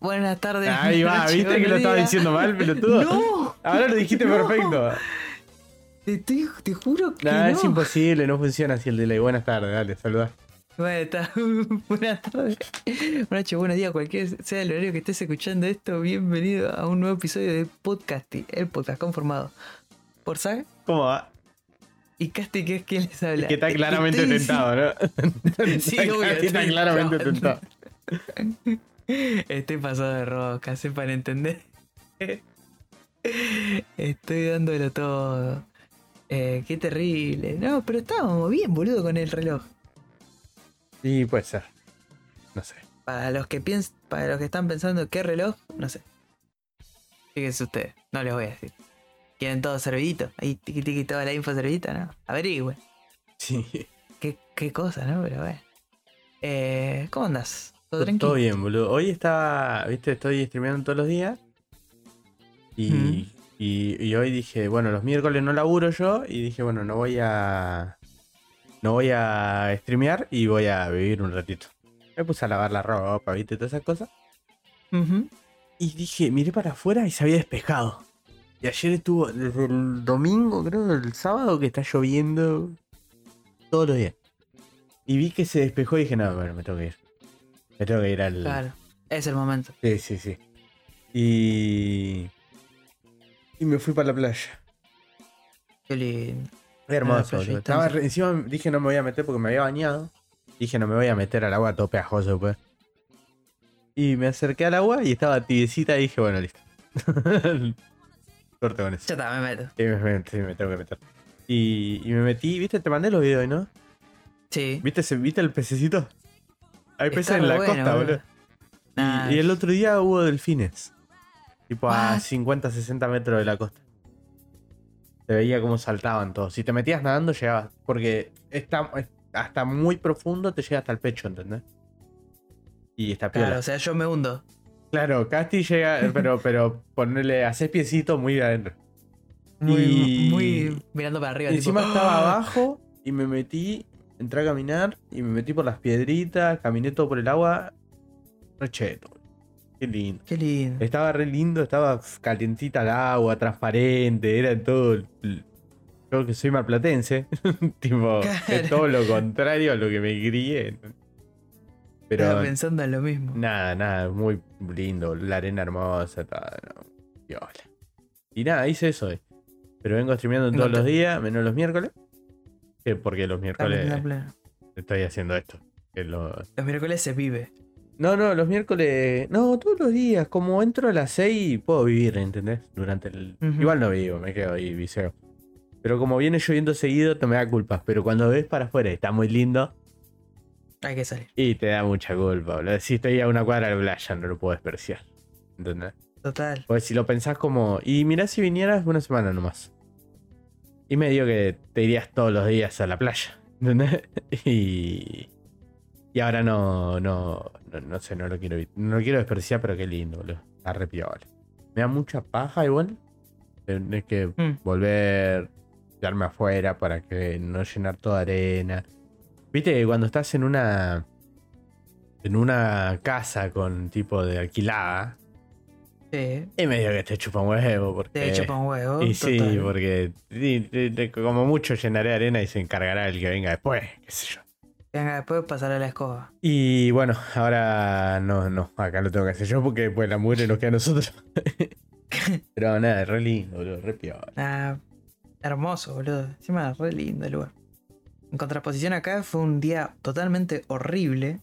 Buenas tardes. Ahí va, ¿viste que lo buenos estaba diciendo mal, pelotudo? No, Ahora lo dijiste No. perfecto. te, te- te juro que No, no. es imposible, no funciona así el delay. Buenas tardes, dale, saluda. Bueno, está. Buenas tardes. Buenas noches, buenos días, cualquier sea el horario que estés escuchando esto, bienvenido a un nuevo episodio de Podcasty, el podcast conformado por Zag ¿Cómo va? y Casti, que es quien les habla. Que está Te- claramente estoy tentado, ¿no? Sí, Está- obvio, Está claramente tentado. Estoy pasado de rosca, sepan entender. Estoy dándolo todo. Eh, qué terrible. No, pero estábamos bien, boludo, con el reloj. Sí, puede ser. No sé. Para los que piens para los que están pensando qué reloj, no sé. Fíjense ustedes, no les voy a decir. ¿Quieren todo servidito? Ahí tiqui tiqui toda la info servidita, ¿no? Averigüen. Sí. Qué, qué cosa, ¿no? Pero bueno. Eh, ¿Cómo andas? ¿Todo Todo, tranquilo? bien, boludo. Hoy estaba, viste, estoy streameando todos los días. Y, Mm. y, y hoy dije, bueno, los miércoles no laburo yo. Y dije, bueno, no voy a. No voy a streamear y voy a vivir un ratito. Me puse a lavar la ropa, viste, todas esas cosas. Y dije, miré para afuera y se había despejado. Y ayer estuvo, desde el domingo, creo, el sábado, que está lloviendo todos los días. Y vi que se despejó y dije, no, bueno, me tengo que ir. Me tengo que ir al. Claro, es el momento. Sí, sí, sí. Y. Y me fui para la playa. Qué lindo. Hermoso. playa boludo. Estaba encima dije no me voy a meter porque me había bañado. Dije no me voy a meter al agua todo pegajoso después. Y me acerqué al agua y estaba tibiecita y dije, bueno, listo. Corte con eso. Ya está, me meto. Sí, me, me- sí, me tengo que meter. Y, y me metí, viste, te mandé los videos, ¿no? Sí. ¿Viste, ese, ¿viste el pececito? Hay peces en la bueno, costa, boludo. Y, el otro día hubo delfines. Tipo a What? 50, 60 metros de la costa. Se veía cómo saltaban todos. Si te metías nadando, llegabas. Porque está, es- hasta muy profundo te llega hasta el pecho, ¿entendés? Y está piola. Claro, o sea, yo me hundo. Claro, Casti llega, pero, pero ponerle, haces piecito muy adentro. Muy, Y- muy mirando para arriba. Y tipo, encima estaba ¡ah! abajo y me metí, entré a caminar y me metí por las piedritas, caminé todo por el agua. Re cheto. Qué lindo. Qué lindo. Estaba re lindo, estaba calientita el agua, transparente, era todo. Yo que soy marplatense, tipo, Claro. es todo lo contrario a lo que me crié. Pero Estaba pensando en lo mismo. nada, nada, muy lindo, la arena hermosa, todo, no. Y nada, hice eso hoy. Pero vengo streameando todos los días, menos los miércoles. Porque los miércoles estoy haciendo esto. que lo- Los miércoles se vive. No, no, los miércoles. No, todos los días. Como entro a las 6 puedo vivir, ¿entendés? Durante el. Igual no vivo, me quedo ahí viseo. Pero como viene lloviendo seguido, te me da culpa. Pero cuando ves para afuera y está muy lindo, Hay que salir. y te da mucha culpa, boludo. Si estoy a una cuadra de la playa, no lo puedo despreciar. ¿Entendés? Total. Pues si lo pensás como. Y mirá si vinieras una semana nomás. Y me digo que te irías todos los días a la playa. ¿Entendés? Y. Y ahora no, no, no, no sé, no lo quiero no lo quiero desperdiciar, pero qué lindo, boludo. Está re piola. Me da mucha paja igual. Tenés que Mm. volver, quedarme afuera para que no llenar toda arena. Viste que cuando estás en una. En una casa con tipo de alquilada. Sí. Es medio que te chupa un huevo. Porque, Te chupa un huevo. Y sí, porque como mucho llenaré arena y se encargará el que venga después, qué sé yo. Venga, después pasaré la escoba. Y bueno, ahora no, no, acá lo tengo que hacer yo porque después la mugre nos queda a nosotros. Pero nada, re lindo, boludo, re piola. Ah, hermoso, boludo. Encima, re lindo el lugar. En contraposición acá fue un día totalmente horrible.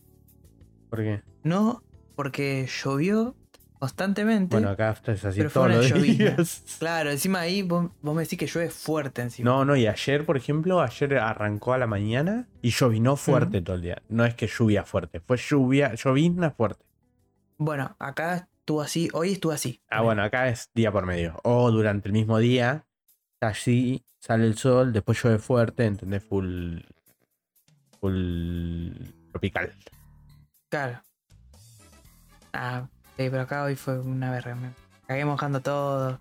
¿Por qué? No porque llovió constantemente. Bueno, acá es así Pero fue todos una los llovizna. días. Claro, encima ahí vos, vos me decís que llueve fuerte encima. No, no, y ayer, por ejemplo, ayer arrancó a la mañana y llovinó fuerte todo el día. No es que lluvia fuerte, fue lluvia, llovizna fuerte. Bueno, acá estuvo así, hoy estuvo así. Ah, bueno, acá es día por medio. O durante el mismo día, está así, sale el sol, después llueve fuerte, ¿entendés? Full. Full. tropical. Claro. Ah, sí, pero acá hoy fue una verga. Me cagué mojando todo.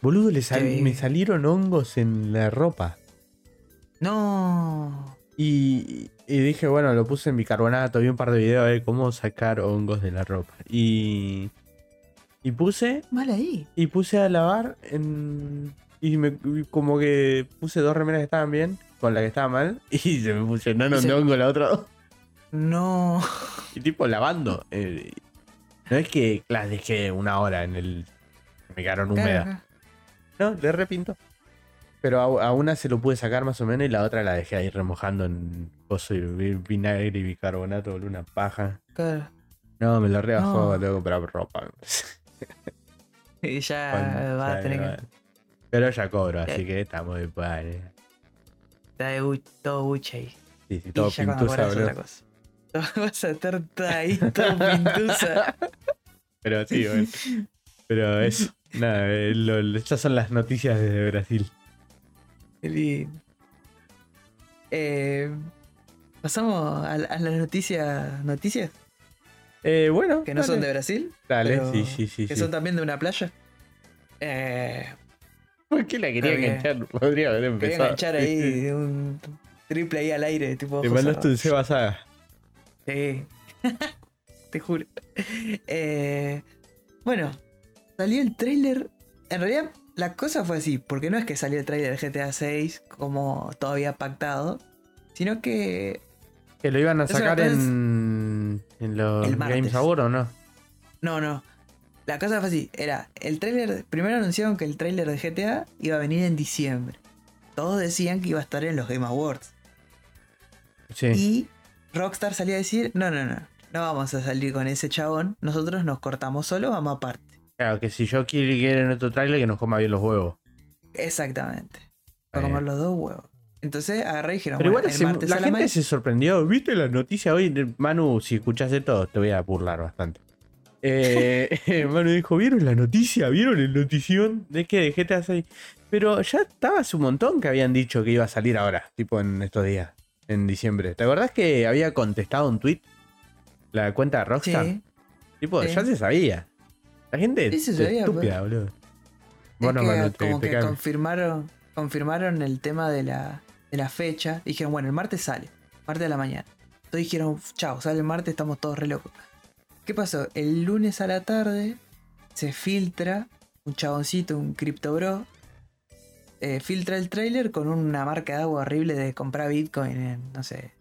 Boludo, le sal- Sí. me salieron hongos en la ropa. No. Y, y dije, bueno, lo puse en bicarbonato, vi un par de videos de cómo sacar hongos de la ropa. Y, y puse, Mal ahí. y puse a lavar en, y me, como que puse dos remeras que estaban bien, con la que estaba mal, y se me fusionaron se- de hongo la otra dos. No. Y tipo lavando. eh, no es que las dejé una hora en el... Me quedaron húmedas. Claro, No, le repinto. Pero a, a una se lo pude sacar más o menos y la otra la dejé ahí remojando en coso y vi- vinagre y bicarbonato, una paja. claro. No, me lo rebajó, No. tengo que comprar ropa. Y ya Bueno, va a ya, tener ya. que. Pero ya cobro, así Eh. que estamos de padre. Está de bu- todo buche ahí. Sí, sí, Y todo ya pintusa, otra cosa. Vas a estar todo pintusa. Pero sí, bueno. Pero eso. Nada, eh, lo- estas son las noticias desde Brasil. Qué lindo. Eh, Pasamos a, a las noticias. ¿Noticias? Eh, bueno. Que no son de Brasil. Dale, sí, sí, sí. Que sí. son también de una playa. Eh, ¿Por qué la quería enganchar? Podría haber quería empezado. enganchar ahí un triple ahí al aire, tipo. Te mandaste un. Seba Saga. Sí. Te juro. Eh, bueno, salió el trailer. En realidad, la cosa fue así, porque no es que salió el trailer de GTA 6 como todavía pactado, sino que Que lo iban a sacar en, en los El. Games Award o no. No, no. La cosa fue así. Era el tráiler. Primero anunciaron que el tráiler de GTA iba a venir en diciembre. Todos decían que iba a estar en los Game Awards. Sí. Y Rockstar salía a decir: No, no, no. No vamos a salir con ese chabón. Nosotros nos cortamos solo, vamos aparte. Claro, que si yo quiero quiero en otro trailer que nos coma bien los huevos. Exactamente. Para comer bien. los dos huevos. Entonces agarré y dijeron: Pero bueno, igual el se- la a la gente se sorprendió. ¿Viste la noticia hoy? Manu, si escuchás esto, te voy a burlar bastante. Eh, Manu dijo, ¿vieron la noticia? ¿Vieron el notición de que de GTA 6? Pero ya estaba hace un montón que habían dicho que iba a salir ahora, tipo en estos días, en diciembre. ¿Te acordás que había contestado un tweet la cuenta de Rockstar? Sí. Tipo, sí. ya se sabía. La gente Sí, se es sabía, estúpida, boludo. Es Bueno, que Manu, te, como te que confirmaron, confirmaron el tema de la, de la fecha. Dijeron, bueno, el martes sale. Martes de la mañana. Entonces dijeron, chao, sale el martes, estamos todos re locos. ¿Qué pasó? El lunes a la tarde se filtra un chaboncito, un cripto bro. Eh, filtra el trailer con una marca de agua horrible de comprar Bitcoin en, no sé,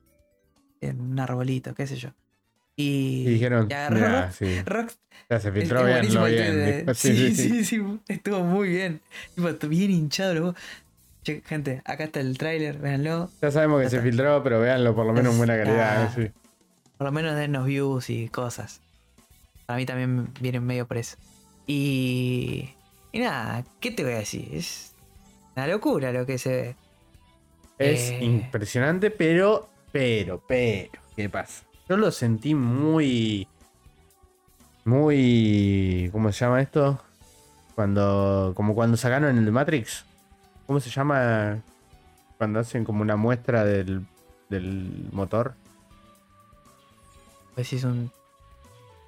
en un arbolito, qué sé yo. Y, Y dijeron, y agarró mira, sí, Rock- ya se filtró bien, lo el bien. de- Sí, sí, sí, estuvo muy bien. Tipo, bien hinchado. luego. Che, gente, acá está el tráiler, véanlo. Ya sabemos que Ya se está. filtró, pero véanlo por lo menos en buena calidad. Sí. Por lo menos dennos views y cosas. Para mí también vienen medio por eso. Y. Y nada, ¿qué te voy a decir? Es una locura lo que se ve. Es Eh. impresionante, pero, pero, pero, ¿qué pasa? Yo lo sentí muy, muy, ¿cómo se llama esto? Cuando, como cuando sacaron el Matrix. ¿Cómo se llama? Cuando hacen como una muestra del, del motor. Pues si es un.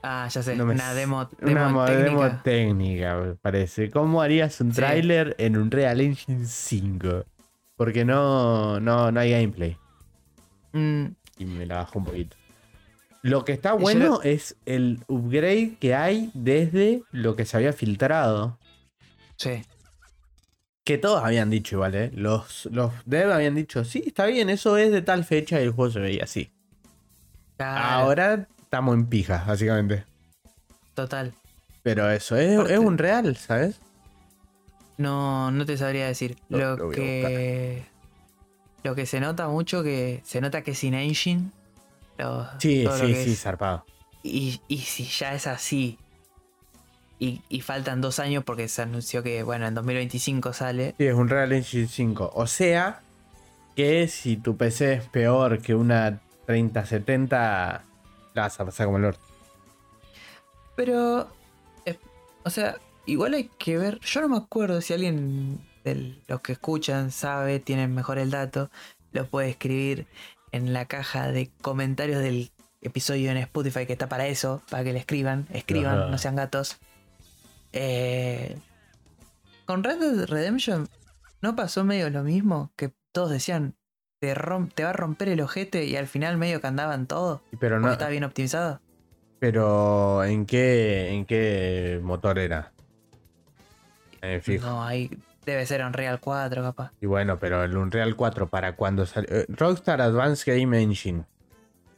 Ah, ya sé, No me una demo, demo Una técnica. demo técnica, me parece. ¿Cómo harías un Sí. tráiler en un Real Engine 5? Porque no, no, no hay gameplay. Mm, Y me la bajó un poquito. Lo que está yo bueno es el upgrade que hay desde lo que se había filtrado. sí. Que todos habían dicho igual, ¿eh? Los, los dev habían dicho, sí, está bien, eso es de tal fecha y el juego se veía así. Claro, Ahora estamos en pijas, básicamente. Total. Pero eso es, un real, ¿sabes? No, no te sabría decir. Lo- que. Lo que se nota mucho que. Se nota que sin engine. lo- Sí, sí, sí, es. zarpado. Y, y si ya es así. Y, y faltan dos años porque se anunció que, bueno, en 2025 sale. Sí, es un Real Engine 5. O sea, que si tu PC es peor que una 3070, la vas a pasar como el orto. Pero. eh, o sea, igual hay que ver. Yo no me acuerdo si alguien de los que escuchan sabe, tienen mejor el dato. Lo puede escribir en la caja de comentarios del episodio en Spotify que está para eso, para que le escriban. Escriban, Ajá. no sean gatos. Eh, con Red Dead Redemption no pasó medio lo mismo que todos decían te, va a romper el ojete y al final medio que andaban todos. Pero no. está bien optimizado. Pero ¿en qué, en qué motor era? Eh, fijo. No, ahí debe ser Unreal 4, capaz. Y bueno, pero el Unreal 4 para cuando salió. eh, Rockstar Advanced Game Engine.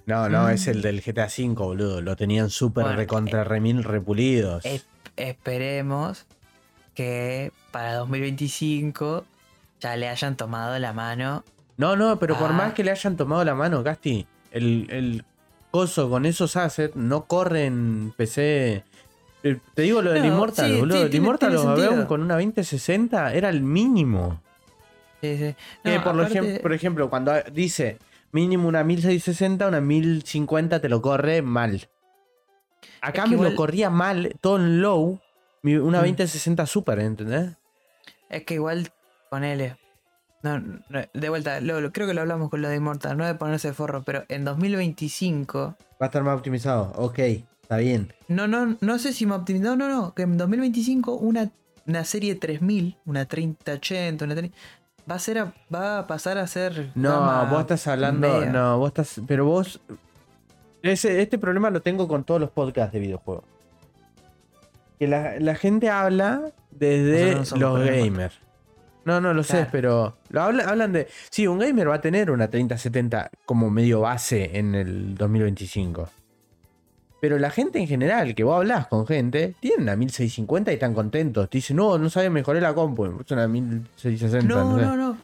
No, no, Mm. es el del GTA V, boludo. Lo tenían súper Bueno, recontra remil repulidos. Es- esperemos que para 2025 ya le hayan tomado la mano. No, no, pero por Ah. más que le hayan tomado la mano, Gasti, el, el coso con esos assets no corre en PC. Eh, Te digo lo del No, Immortal, sí, boludo. sí, el Immortal lo veo con una 2060, era el mínimo. Sí, sí. Por, aparte- ejem- por ejemplo, cuando dice mínimo una 1660, una 1050 te lo corre mal. Acá que me igual- lo corría mal, todo en low, una Mm. 2060 super, ¿entendés? Es que igual, ponele. No, no, de vuelta, lo, lo- creo que lo hablamos con lo de Immortal, no de ponerse forro, pero en 2025. Va a estar más optimizado, ok, está bien. No, no, no sé si me optimizó. No, no, no. Que en 2025 una, una serie 3000, una 3080, una 30, va a ser a- va a pasar a ser. No, vos estás hablando, media. no, vos estás, pero vos, ese, este problema lo tengo con todos los podcasts de videojuegos. Que la, la gente habla desde no los gamers. No, no lo sé, pero lo hablan de, sí, un gamer va a tener una 3070 como medio base en el 2025. Pero la gente en general, que vos hablas con gente, tienen una 1650 y están contentos. Te dicen, no, no sabía, mejoré la compu. Es una 1660. No, no sé. no, no.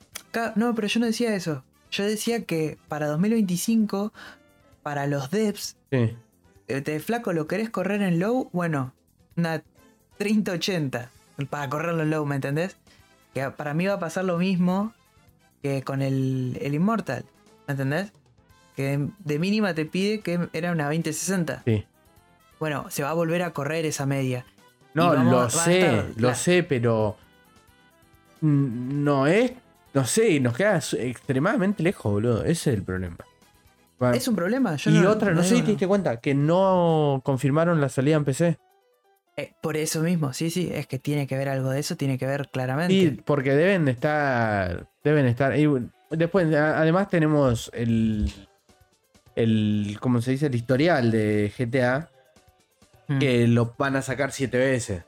No, pero yo no decía eso. Yo decía que para 2025, para los devs, Sí. eh, te flaco, ¿lo querés correr en low? Bueno, una 3080 para correrlo en low, ¿me entendés? Que para mí va a pasar lo mismo que con el, el Immortal, ¿me entendés? Que de mínima te pide que era una 2060. Sí. Bueno, se va a volver a correr esa media. No, lo a sé, estar lo sé, pero no es, no sé, nos queda extremadamente lejos, boludo. Ese es el problema. Es un problema. Yo y no, otra, no, sé si te diste cuenta, que no confirmaron la salida en PC. Eh, por eso mismo, sí, sí, es que tiene que ver algo de eso, tiene que ver claramente. Sí, porque deben de estar, deben estar. y después, además tenemos el, el, ¿cómo se dice? El historial de GTA, Mm. que lo van a sacar siete veces.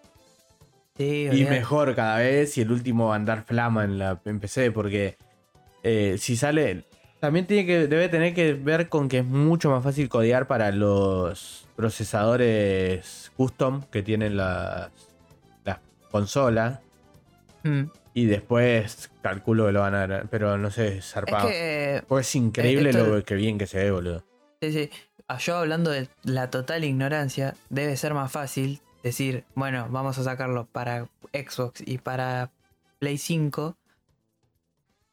Sí, Y mejor cada vez y el último va a andar flama en la en PC porque eh, si sale también tiene que debe tener que ver con que es mucho más fácil codear para los procesadores custom que tienen las las consolas Mm. y después calculo que lo van a dar, pero no sé, Es zarpado. que, eh, Pues es increíble esto- lo que bien que se ve, boludo. sí, sí, ah, yo hablando de la total ignorancia, debe ser más fácil decir, bueno, vamos a sacarlo para Xbox y para Play 5,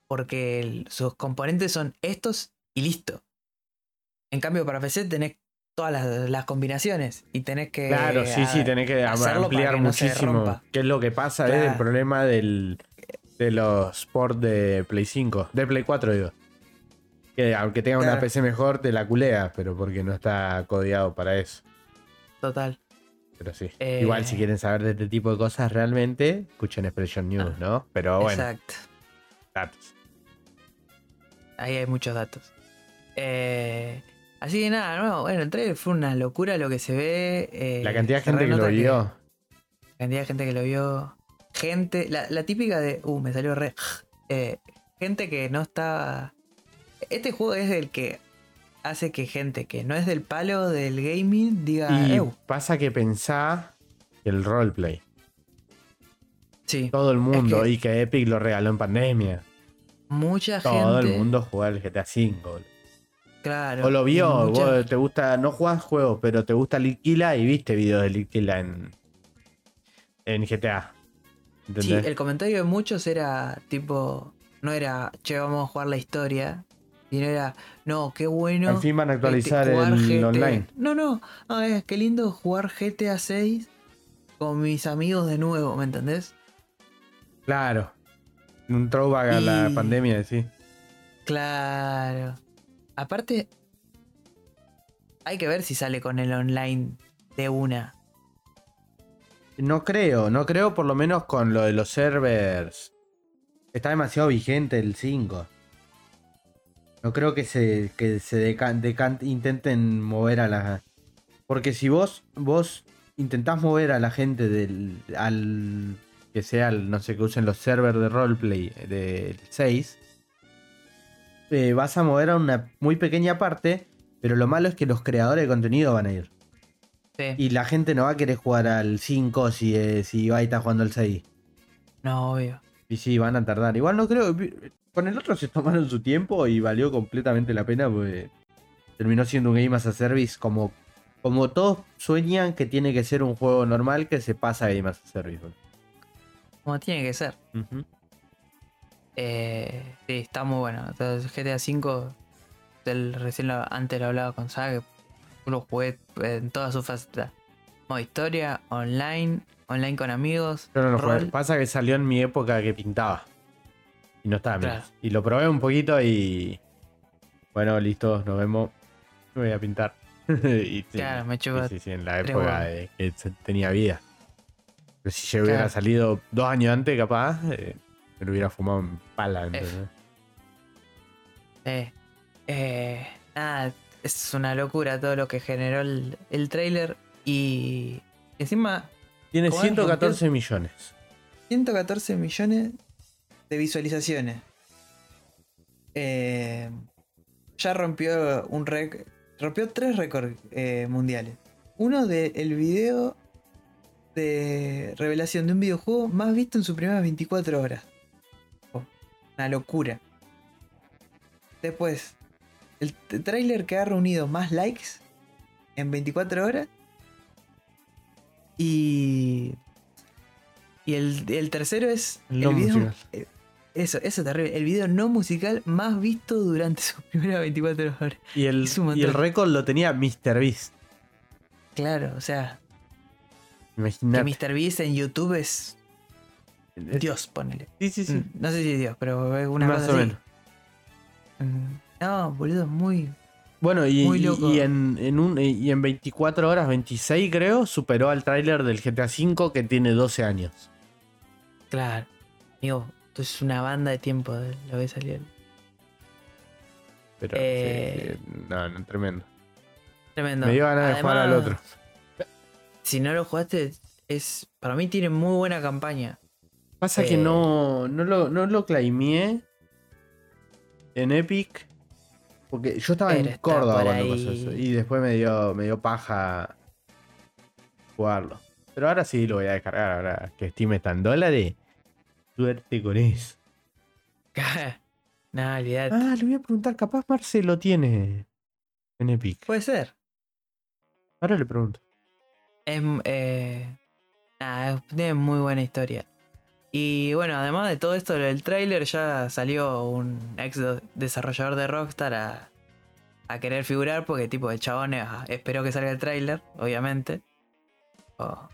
porque el- sus componentes son estos y listo. En cambio, para PC tenés todas las, las combinaciones y tenés que... Claro, sí, sí, ah, tenés que ampliar que no muchísimo. rompa. ¿Qué es lo que pasa? Es el problema del, de los ports de Play 5, de Play 4, digo. Que aunque tenga una Claro. PC mejor, te la culea, pero porque no está codeado para eso. Total. Pero sí. Eh. Igual, si quieren saber de este tipo de cosas realmente, escuchen Expression News, ¿no? Pero bueno, Exacto. datos. Ahí hay muchos datos. Eh, así que nada, no, bueno, el trailer fue una locura lo que se ve. eh, La cantidad de gente que lo vio. La cantidad de gente que lo vio. Gente, la, la típica de. Uh, me salió re. eh, gente que no está. Este juego es el que hace que gente que no es del palo del gaming diga. Y pasa que pensá el roleplay. Sí, Todo el mundo, que- y que Epic lo regaló en pandemia. mucha Todo gente. el mundo jugó al GTA V. Claro. O lo y vio, vos te gusta, no jugás juegos, pero te gusta Liquila y viste videos de Liquila en, en GTA. Sí, ¿Entendés? el comentario de muchos era tipo, no era, che, vamos a jugar la historia, sino era, no, qué bueno. Al fin van a actualizar este, el online. No, no, no, es que lindo jugar GTA 6 con mis amigos de nuevo, ¿me entendés? Claro. Un throwback a la Y- pandemia, sí. Claro. Aparte, hay que ver si sale con el online de una. No creo, no creo por lo menos con lo de los servers. Está demasiado vigente el 5. No creo que se, que se intenten mover a la. Porque si vos, vos intentás mover a la gente del. al. que sea el, no sé, que usen los servers de roleplay del 6. Eh, vas a mover a una muy pequeña parte. Pero lo malo es que los creadores de contenido van a ir. Sí. Y la gente no va a querer jugar al 5 si, eh, si va a estar jugando al 6. No, obvio. Y sí, van a tardar. Igual no creo. Con el otro se tomaron su tiempo y valió completamente la pena porque terminó siendo un Game as a Service como, como todos sueñan que tiene que ser un juego normal que se pasa a Game as a Service. Como tiene que ser. Ujú. Eh, sí, está muy bueno. Entonces, GTA V, del, recién lo- antes lo hablaba con Saga, lo jugué en todas sus facetas. Modo historia, online, online con amigos. Yo no lo jugué. Pasa que salió en mi época que pintaba. Y no estaba. Claro. Y lo probé un poquito y. Bueno, listo, nos vemos. Me voy a pintar. y sí, Claro, me chupa Sí, sí, en la época de que tenía vida. Pero si yo hubiera Claro. salido dos años antes, capaz, eh, me lo hubiera fumado en pala. ¿entendés? Eh, eh, nada, es una locura todo lo que generó el, el trailer. Y encima, Tiene ¿Cómo es? 114 millones. 114 millones de visualizaciones. Eh, ya rompió un récord. Rompió tres récords eh, mundiales. Uno del video de revelación de un videojuego más visto en sus primeras 24 horas. Una locura. Después, el tráiler que ha reunido más likes en 24 horas. Y. Y el, el tercero es. El no video, musical. eh, Eso, eso es terrible. El video no musical más visto durante sus primeras 24 horas. Y el, y el récord lo tenía MrBeast. Claro, o sea, que Imagínate. MrBeast en YouTube es. Es- Dios, ponele. Sí, sí, sí. Mm, No sé si es Dios, pero es una Más cosa o así. menos. Mm, No, boludo, muy. Bueno, y, Muy y- loco. y en, en un, y en 24 horas, 26 creo, superó al tráiler del GTA V que tiene 12 años. Claro. Amigo, esto es una banda de tiempo de lo que salió. Pero Eh, sí, no, no, tremendo. Tremendo. Me dio ganas de jugar al Además, otro. Si no lo jugaste, es. Para mí tiene muy buena campaña. Pasa que no, no lo, no lo claimeé en Epic. Porque yo estaba Pero en Córdoba cuando pasó eso. Y después me dio, me dio paja jugarlo. Pero ahora sí lo voy a descargar. Ahora que Steam está en dólares. Suerte con eso. no, olvidate. Ah, le voy a preguntar. Capaz Marcelo tiene en Epic. Puede ser. Ahora le pregunto. Es, eh, es- tiene muy buena historia. Y bueno, además de todo esto del tráiler, ya salió un ex do- desarrollador de Rockstar a, a querer figurar porque tipo el chabón eh, esperó que salga el tráiler, obviamente. Oh,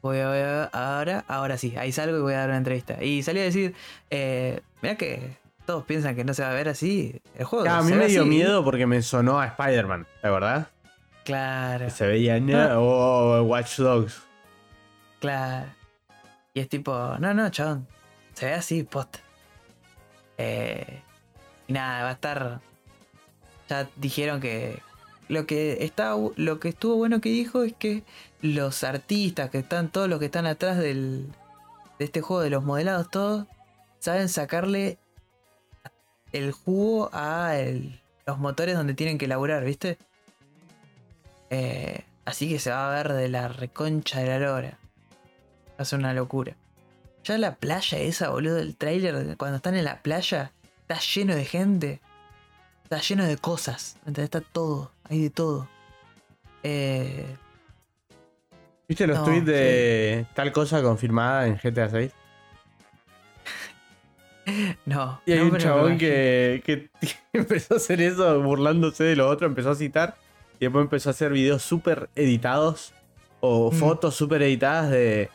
voy a ver ahora, ahora sí, ahí salgo y voy a dar una entrevista. Y salió a decir, eh, mira que todos piensan que no se va a ver así el juego. Ah, a mí me dio así". miedo porque me sonó a Spider-Man. ¿De verdad? Claro. Que se veía en Ah. o Watch Dogs. Claro. Y es tipo, no, no, chabón. Se ve así, post. Eh, y nada, va a estar. Ya dijeron que. Lo que está lo que estuvo bueno que dijo es que los artistas que están, todos los que están atrás del, de este juego, de los modelados, todos, saben sacarle el jugo a el- los motores donde tienen que laburar, ¿viste? Eh, así que se va a ver de la reconcha de la lora. Ser una locura. Ya la playa esa, boludo, el trailer, cuando están en la playa, está lleno de gente. Está lleno de cosas. ¿entendés? Está todo. Hay de todo. Eh, ¿Viste los No, tweets de tal cosa confirmada en GTA 6? no. Y hay no, un chabón que, que empezó a hacer eso burlándose de lo otro, empezó a citar y después empezó a hacer videos súper editados o Mm. fotos súper editadas de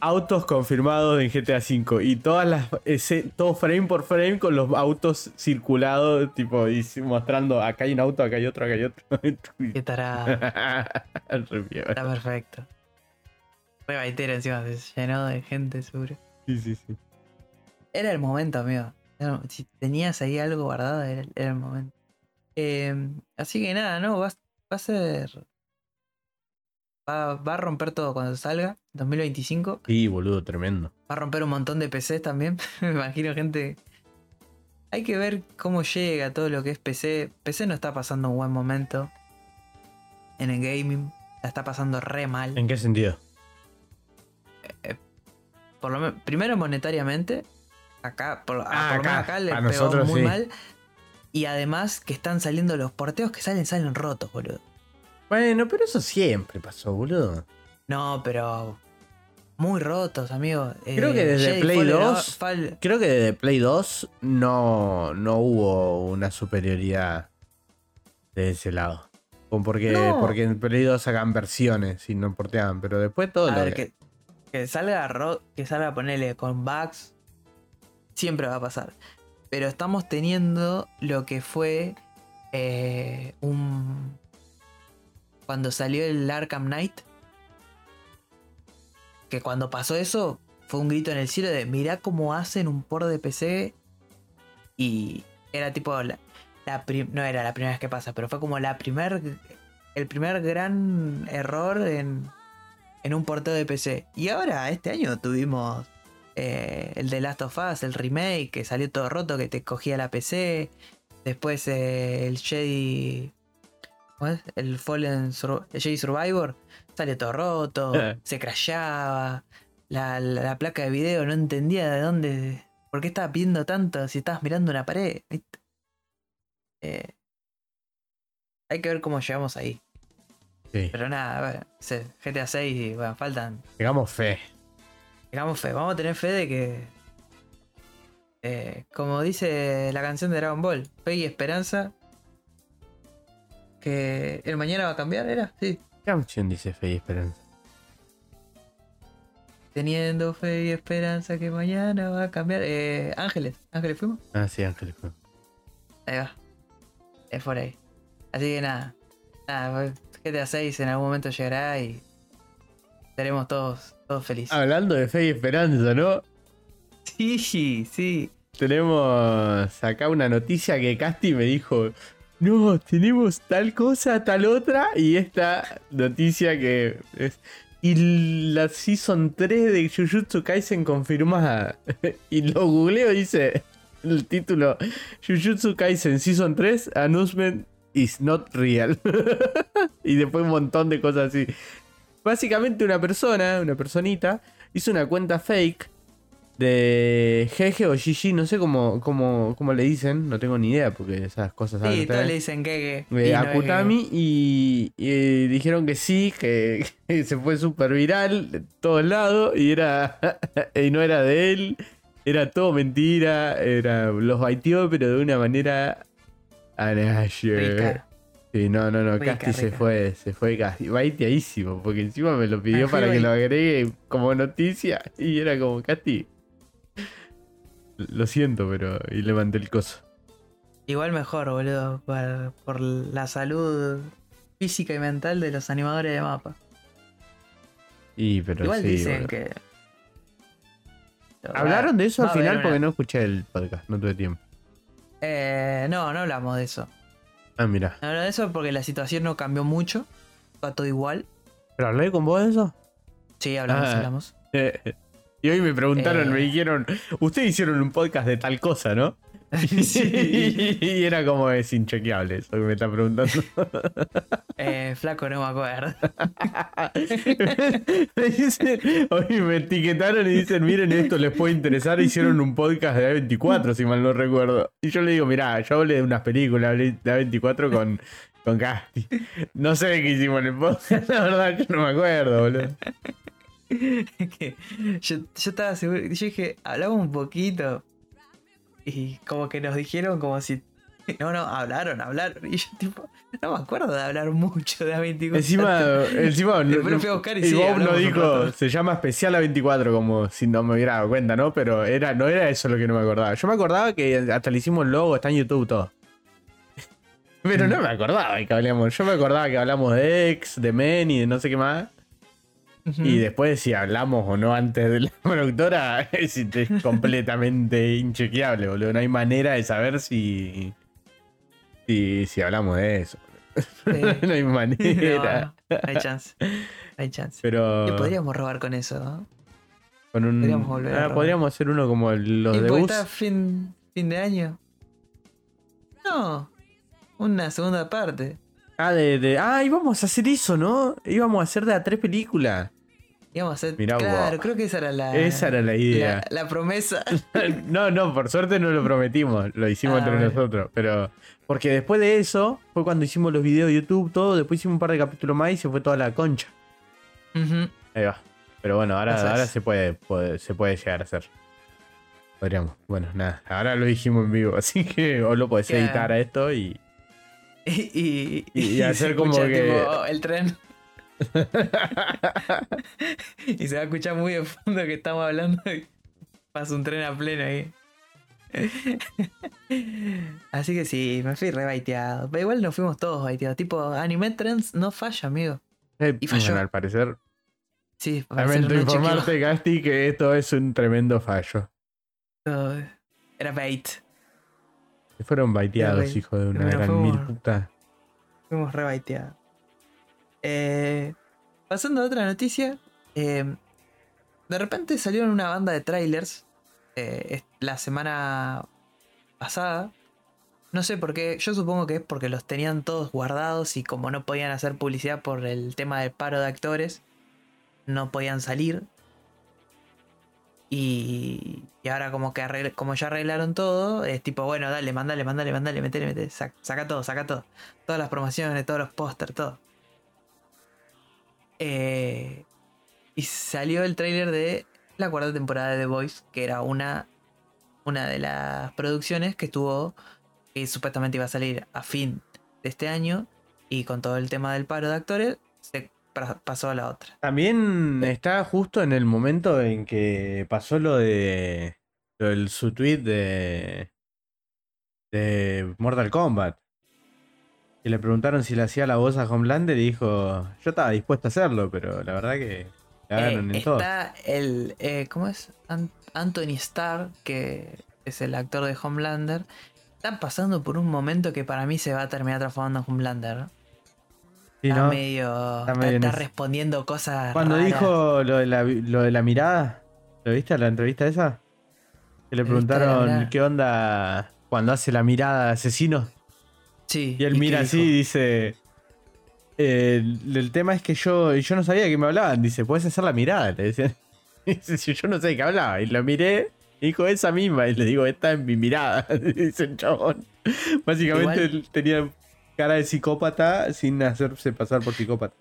autos confirmados en GTA V y todas las ese- todo frame por frame con los autos circulados tipo y mostrando acá hay un auto, acá hay otro, acá hay otro. Re bien. Está perfecto. Re baitero encima, se llenó de gente seguro. Sí, sí, sí. Era el momento, amigo. Era- Si tenías ahí algo guardado, era, era el momento. Eh, así que nada, no, va, va a ser. Va, va a romper todo cuando salga, 2025. Sí, boludo, tremendo. Va a romper un montón de PCs también. Me imagino gente. Hay que ver cómo llega todo lo que es PC. PC no está pasando un buen momento en el gaming. La está pasando re mal. ¿En qué sentido? Por lo primero monetariamente. Acá, por, ah, Ah, por lo acá, pegó nosotros muy sí. mal. Y además que están saliendo los porteos que salen, salen rotos, boludo. Bueno, pero eso siempre pasó, boludo. No, pero. Muy rotos, amigo. Creo Eh, que desde Jedi Play Fallen 2 Fall- Creo que desde Play 2 no, no hubo una superioridad de ese lado. Porque, No. porque en Play 2 sacan versiones y no porteaban, pero después todo A lo ver, que- salga ro- que salga a ponerle con bugs. Siempre va a pasar. Pero estamos teniendo lo que fue eh, un. Cuando salió el Arkham Knight. Que cuando pasó eso, fue un grito en el cielo de mirá cómo hacen un port de PC. Y era tipo. La, no era la primera vez que pasa, pero fue como la primer. El primer gran error en, en un porteo de PC. Y ahora, este año tuvimos eh, el de Last of Us, el remake, que salió todo roto, que te cogía la PC. Después eh, el Jedi. El Fallen Sur- Jedi Survivor. Salió todo roto, se crashaba. La, la- la placa de video no entendía de dónde. ¿Por qué estaba pidiendo tanto si estabas mirando una pared? ¿viste? Eh, hay que ver cómo llegamos ahí. Sí, Pero nada, se- GTA 6 y bueno, faltan. tengamos fe. Tengamos fe, vamos a tener fe de que. eh, como dice la canción de Dragon Ball, fe y esperanza. Que el mañana va a cambiar, ¿era? Sí. ¿Qué canción dice Fe y Esperanza? Teniendo fe y esperanza que mañana va a cambiar. Eh, Ángeles, Ángeles fuimos. Ah, sí, Ángeles. fue. Ahí va. Es por ahí. Así que nada. Nada, GTA 6 en algún momento llegará y. Estaremos todos, todos felices. Hablando de Fe y Esperanza, ¿no? Sí, sí. Tenemos acá una noticia que Casti me dijo. No, tenemos tal cosa, tal otra. Y esta noticia que es. Y la Season 3 de Jujutsu Kaisen confirmada. y lo googleo dice el título: Jujutsu Kaisen Season 3 Announcement is not real. y después un montón de cosas así. Básicamente una persona, una personita, hizo una cuenta fake de GG o GG, no sé cómo, cómo, cómo le dicen, no tengo ni idea porque esas cosas saben Sí, todos le dicen que. Eh, a Kutami y, y dijeron que sí, que, que se fue súper viral de todos lados y era y no era de él, era todo mentira, era los baiteó pero de una manera Rica. Sí, no, no, no, Casti se fue, se fue casi baiteadísimo, porque encima me lo pidió para que lo agregue como noticia y era como Casti. Lo siento, pero. Y le mandé el coso. Igual mejor, boludo. Por, por la salud física y mental de los animadores de mapa. Y pero Igual sí, dicen boludo. que. ¿Hablaron de eso al final? una- Porque no escuché el podcast, no tuve tiempo. Eh, no, no hablamos de eso. Ah, mira. No hablamos de eso porque la situación no cambió mucho. Va todo igual. ¿Pero hablé con vos de eso? Sí, hablamos, Ah. hablamos. y hoy me preguntaron, Eh. me dijeron, ustedes hicieron un podcast de tal cosa, ¿no? Sí. y era como es inchequeable eso que me está preguntando. Eh, flaco, no me acuerdo. me dicen, hoy me etiquetaron y dicen, miren, esto les puede interesar. Hicieron un podcast de A24, si mal no recuerdo. Y yo le digo, mirá, yo hablé de unas películas de A24 con, con Casti. No sé qué hicimos en el podcast, la verdad, yo no me acuerdo, boludo. que yo, yo estaba seguro. Yo dije, hablamos un poquito. Y como que nos dijeron como si. No, no, hablaron, hablaron. Y yo, tipo, no me acuerdo de hablar mucho de A24. Encima, encima lo fui a buscar y sí, Bob no dijo, se llama especial A24, como si no me hubiera dado cuenta, ¿no? Pero era, no era eso lo que no me acordaba. Yo me acordaba que hasta le hicimos el logo, está en YouTube todo. Pero no me acordaba que hablamos. Yo me acordaba que hablamos de X, de Men y de no sé qué más. Y después si hablamos o no antes de la productora es, es completamente inchequeable, boludo. No hay manera de saber si, si, si hablamos de eso. Sí. no hay manera. No, no hay chance. Hay chance. Pero ¿Qué podríamos robar con eso? ¿no? con un, podríamos volver a ah, podríamos hacer uno como los ¿Y de bus. fin, fin de año? No. Una segunda parte. Ah, de, de- ah, íbamos a hacer eso, ¿no? Íbamos a hacer de a tres películas. Íbamos a hacer. Mirá claro, creo que esa era la. Esa era la idea. la, la promesa. no, no, por suerte no lo prometimos, lo hicimos Ah, entre bueno. nosotros. Pero, porque después de eso, fue cuando hicimos los videos de YouTube, todo, después hicimos un par de capítulos más y se fue toda la concha. Ujú. Ahí va. Pero bueno, ahora, ahora se puede, puede- se puede llegar a hacer. Podríamos. Bueno, nada, ahora lo dijimos en vivo, así que o lo podés editar a esto y. Y, y, Y hacer como que- tipo, el tren. y se va a escuchar muy de fondo que estamos hablando y pasa un tren a pleno ahí. Así que sí, me fui re baiteado. Pero igual nos fuimos todos baiteados. Tipo, Anime Trends no falla, amigo. Eh, Y falló. bueno, al parecer. Sí, Lamento informarte, Gasti, que esto es un tremendo fallo. Era bait. Se fueron baiteados, hijo de una gran mil puta. Fuimos re baiteados. Eh, pasando a otra noticia. eh, de repente salieron una banda de trailers. eh, la semana pasada. No sé por qué. Yo supongo que es porque los tenían todos guardados y como no podían hacer publicidad por el tema del paro de actores, no podían salir. Y, ahora como que como ya arreglaron todo, es tipo, bueno, dale, mandale, mandale, mandale, metele, metele, sac- saca todo, saca todo. Todas las promociones, todos los pósters, todo. Eh, y salió el tráiler de la cuarta temporada de The Voice, que era una, una de las producciones que estuvo, que supuestamente iba a salir a fin de este año, y con todo el tema del paro de actores, se pasó a la otra. También está justo en el momento en que pasó lo de. Lo su tweet de. de Mortal Kombat. Y le preguntaron si le hacía la voz a Homelander y dijo. Yo estaba dispuesto a hacerlo, pero la verdad que. La ganaron Eh, en todo. está el. eh, ¿Cómo es? An- Anthony Starr, que es el actor de Homelander. Está pasando por un momento que para mí se va a terminar transformando en Homelander. ¿no? Sí, está, ¿no? medio, Está medio respondiendo cosas. Cuando raras. dijo lo de, la, lo de la mirada, ¿lo viste la entrevista esa? Que le preguntaron qué onda cuando hace la mirada de asesino. Sí. Y él mira así y dice. eh, el, el tema es que yo, yo no sabía de qué me hablaban. Dice, puedes hacer la mirada. Le decían. Dice, "Si yo no sé de qué hablaba. Y lo miré. Dijo esa misma. Y le digo, esta es mi mirada. Dice el chabón. Básicamente Igual- él tenía cara de psicópata sin hacerse pasar por psicópata.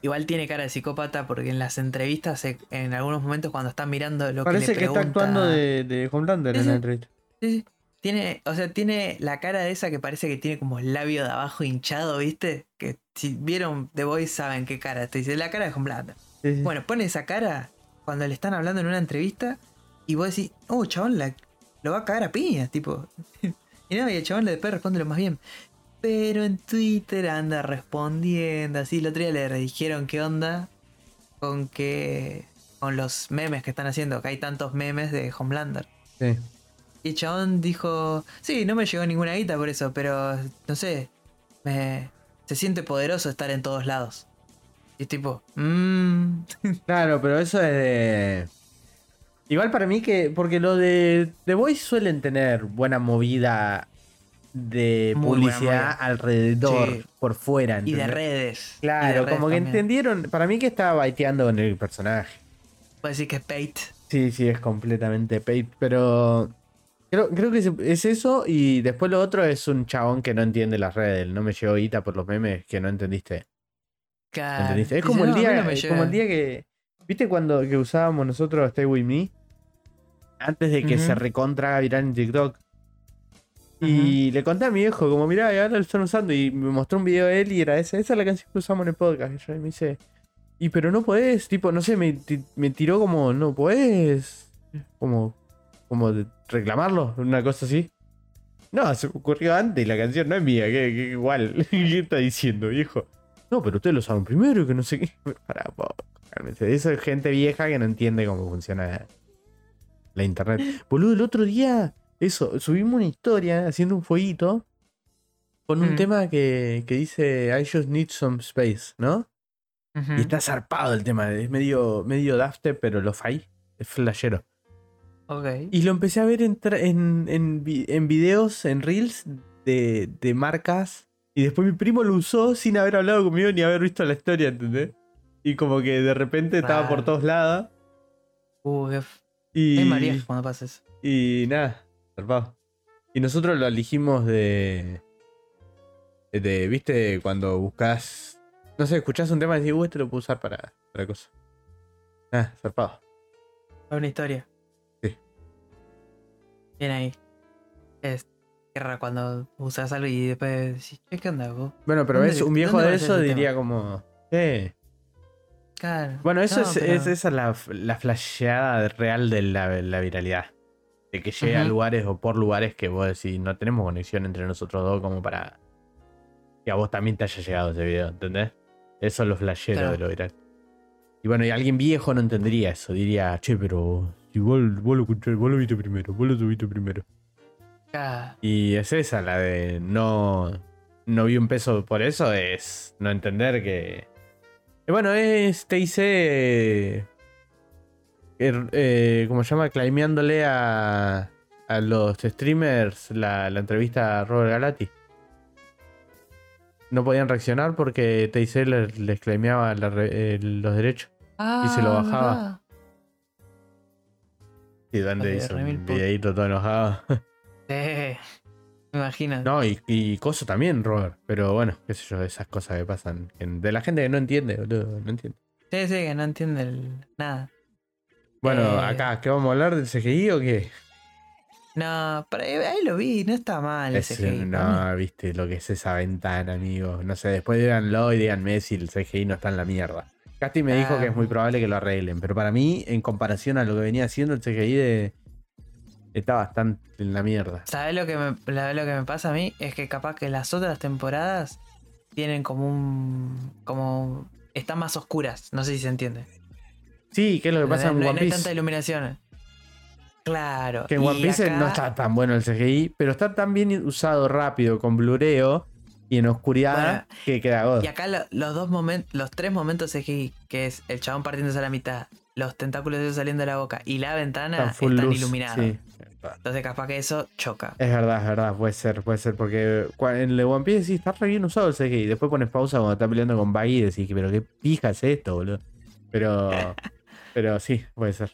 Igual tiene cara de psicópata porque en las entrevistas, se- en algunos momentos, cuando está mirando lo Parece que que, le está pregunta- actuando de, de Homelander Sí, en la entrevista. Sí, sí. Tiene, o sea, tiene la cara de esa que parece que tiene como el labio de abajo hinchado, ¿viste? Que si vieron The Voice saben qué cara. Te dice, la cara de Homelander. Sí, sí. Bueno, pone esa cara cuando le están hablando en una entrevista y vos decís, oh, chabón, la- lo va a cagar a piñas, tipo. y no, y el chabón le después responde lo más bien. Pero en Twitter anda respondiendo, así. El otro día le dijeron qué onda con que. con los memes que están haciendo, que hay tantos memes de Homelander. Sí. Y el chabón dijo, sí, no me llegó ninguna guita por eso, pero no sé, me, se siente poderoso estar en todos lados. Y es tipo, mmm, Claro, pero eso es de. Igual para mí que. Porque lo de The Voice suelen tener buena movida de Muy publicidad alrededor, Sí. por fuera. y de redes. de Claro, redes como que también. entendieron. Para mí que estaba baiteando con el personaje. Puede decir que es Pate. Sí, sí, es completamente paid, pero. Creo, creo que es, es eso y después lo otro es un chabón que no entiende las redes. No me llegó guita por los memes que no entendiste. Claro. ¿Entendiste? Es como el "No, a mí día, no es como el llega". día que. ¿Viste cuando que usábamos nosotros Stay With Me? Antes de que se recontra viral en TikTok. Y le conté a mi viejo, como mirá, y ahora lo están usando. Y me mostró un video de él y era esa. Esa es la canción que usamos en el podcast. Y yo me dice. Y pero no podés, tipo, no sé, me, me tiró como, no podés. Como. Como de reclamarlo, una cosa así. No, se me ocurrió antes y la canción no es mía, que, que igual. ¿Qué está diciendo, viejo? No, pero ustedes lo saben primero y que no sé qué. Pará, po. cálmense. Eso es gente vieja que no entiende cómo funciona la internet. Boludo, el otro día, eso, subimos una historia haciendo un fueguito con un Mm. tema que, que dice I just need some space, ¿no? Y está zarpado el tema, es medio, medio dafte, pero lo fai, es flashero. Y lo empecé a ver en, en, en, en videos, en reels de, de marcas. Y después mi primo lo usó sin haber hablado conmigo ni haber visto la historia, ¿entendés? Y como que de repente estaba por todos lados. Uh, qué Y, María cuando pasa eso. y nada, zarpado. Y nosotros lo elegimos de. De, ¿viste? Cuando buscas. No sé, escuchás un tema y decís, uh, este lo puedo usar para otra cosa. Ah, zarpado. Es una historia. Bien ahí. Es raro cuando usas algo y después decís, che, ¿qué onda vos? Bueno, pero ¿Dónde ves, un viejo de eso diría tema? como. Eh. Claro. Bueno, eso No, es, pero- es- esa es la, la flasheada real de la, la viralidad. De que llegue a lugares o por lugares que vos decís, no tenemos conexión entre nosotros dos como para que a vos también te haya llegado ese video, ¿entendés? Eso es lo flashero Claro. de lo viral. Y bueno, y alguien viejo no entendería eso. Diría, che, pero si vos, vos lo escuché, vos lo viste primero, vos lo subiste primero. Claro. Y es esa, la de no, no vi un peso por eso, es no entender que... Bueno, es TIC, eh, eh, ¿cómo se llama? Claimeándole a, a los streamers la, la entrevista a Robert Galati. No podían reaccionar porque TIC les, les claimeaba la eh, los derechos. Ah, se lo bajaba. Y Dante hizo un puto. videito todo enojado. Sí. Me imagino. No, y, y Coso también, Robert. Pero bueno, qué sé yo, esas cosas que pasan. De la gente que no entiende, boludo, no entiende. Sí, sí, que no entiende el- nada. Bueno, Eh. acá, ¿qué vamos a hablar del CGI o qué? No, pero ahí, lo vi, no está mal ese CGI. mí. no, viste lo que es esa ventana, amigo. No sé, después díganlo y díganme si el CGI no está en la mierda. Casti me dijo Ah. que es muy probable que lo arreglen, pero para mí, en comparación a lo que venía haciendo el CGI de. Está bastante en la mierda. ¿Sabes lo que me, lo que me pasa a mí? Es que capaz que las otras temporadas tienen como un. como. están más oscuras. No sé si se entiende. Sí, ¿qué es lo que pasa no, en no hay One Piece? tanta iluminación. Claro. Que en One Piece acá- no está tan bueno el CGI, pero está tan bien usado rápido con blureo y en oscuridad Bueno, que queda god. Y acá lo- los dos momentos, los tres momentos CGI, que es el chabón partiéndose a la mitad, los tentáculos de eso saliendo de la boca y la ventana Están están, luz, iluminados. sí. Entonces capaz que eso choca. Es verdad, es verdad, puede ser, puede ser, porque en el One Piece sí está re bien usado el CGI. Después pones pausa cuando está peleando con Baggy y decís, pero qué pija es esto, boludo. Pero, pero sí, puede ser.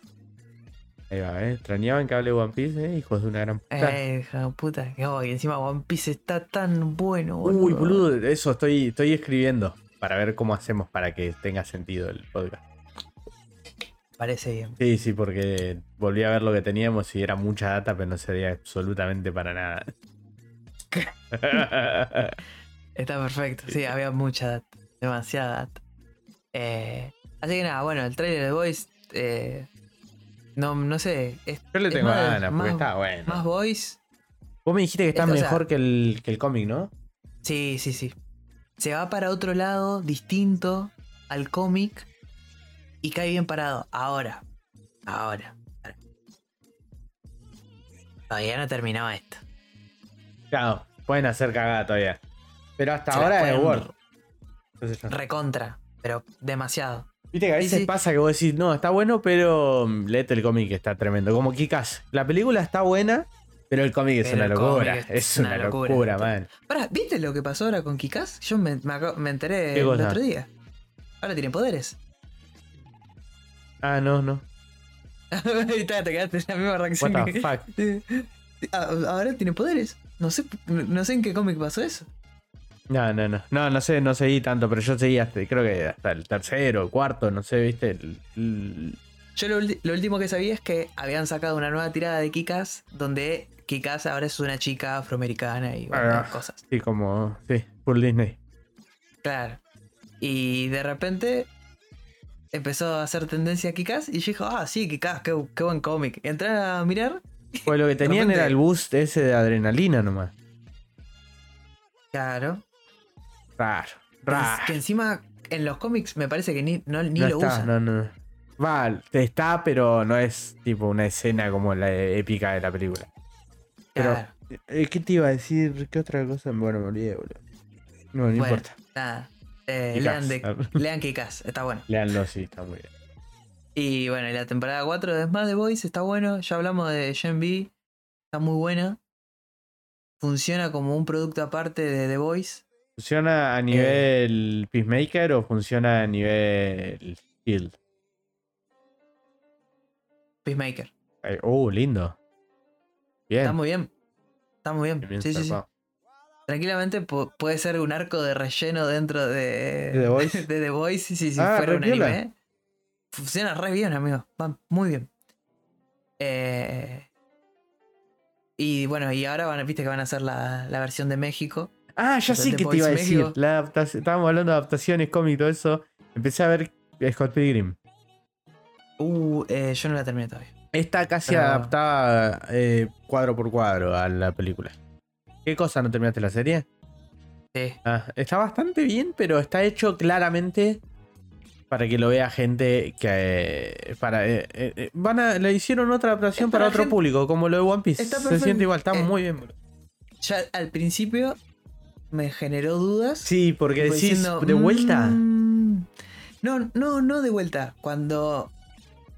Ahí va, eh. Extrañaban que hable One Piece, eh, hijos de una gran puta. Eh, hija de puta, que oh, y encima One Piece está tan bueno, boludo. Uy, boludo, eso estoy, estoy escribiendo para ver cómo hacemos para que tenga sentido el podcast. Parece bien. Sí, sí, porque volví a ver lo que teníamos y era mucha data, pero no servía absolutamente para nada. Está perfecto. Sí, había mucha data. Demasiada data. Eh, así que nada, bueno, el trailer de Voice. eh, no, no sé. Es, Yo le tengo más- ganas, porque está bueno. Más Voice. Vos me dijiste que está Es- o sea- mejor que el, que el cómic, ¿no? Sí, sí, sí. Se va para otro lado, distinto al cómic. Y cae bien parado. Ahora. Ahora. Todavía no terminaba esto. Claro, pueden hacer cagada todavía. Pero hasta Se ahora es Word. Entonces Recontra. Pero demasiado. Viste que a veces sí. pasa que vos decís, no, está bueno, pero mm, léete el cómic está tremendo. Como Kikas. La película está buena, pero el cómic es una locura. Es, una, locura, man. Pará, ¿viste lo que pasó ahora con Kikaz? Yo me, me enteré ¿Qué el cosa? otro día. Ahora tiene poderes. Ah, no, no. Ahí está, te quedaste en la misma reacción. What the fuck. Ah, Ahora tiene poderes. No sé, no sé en qué cómic pasó eso. No, no, no. No, no sé, no seguí tanto, pero yo seguí hasta, creo que hasta el tercero, el cuarto, no sé, viste. El- el- Yo lo, último que sabía es que habían sacado una nueva tirada de Kikas donde Kikas ahora es una chica afroamericana y bueno, Ah. cosas. sí, como. Sí, full Disney. Claro. Y de repente empezó a hacer tendencia a Kikas y yo dije, ah, sí, Kikas, qué, qué buen cómic. Entré a mirar, Pues lo que tenían repente- era el boost ese de adrenalina nomás. claro. Raro, raro. Que encima en los cómics me parece que ni, no, ni no lo está, usan. no, no. Va, está, pero no es tipo una escena como la épica de la película. Pero, Claro. eh, ¿qué te iba a decir? ¿Qué otra cosa? Bueno, me olvidé, boludo. No, no Bueno, importa. Nada. Eh, lean, de, lean Kick-Ass, está bueno. Leanlo, sí, está muy bien. Y bueno, y la temporada 4 de Smash The Boys está bueno. Ya hablamos de Gen B. Está muy buena. Funciona como un producto aparte de The Voice. ¿Funciona a nivel Peacemaker o funciona a nivel Shield? Peacemaker. Eh, Uh, lindo. Bien. Está muy bien. Está muy bien. bien sí, sí, sí. Tranquilamente pu- puede ser un arco de relleno dentro de, ¿De The Voice? de The Voice, sí, sí, si Ah, fuera un anime. ¿eh? Funciona re bien, amigo. Va muy bien. Eh, y bueno, y ahora van, viste que van a hacer la, la versión de México. Ah, ya O sea, sé que te iba a decir. México. La adaptación- estábamos hablando de adaptaciones, cómics, todo eso. Empecé a ver Scott Pilgrim. Uh, eh, yo no la terminé todavía. Está casi Pero- adaptada eh, cuadro por cuadro a la película. ¿Qué cosa no terminaste la serie? Sí. Ah, está bastante bien, pero está hecho claramente para que lo vea gente que eh, para eh, eh, eh, van a le hicieron otra adaptación Es para, para otro gente- público, como lo de One Piece. Está Se siente igual, está Eh, muy bien. Ya al principio me generó dudas. Sí, porque decís diciendo, de vuelta. "Mm". No, no, no de vuelta. Cuando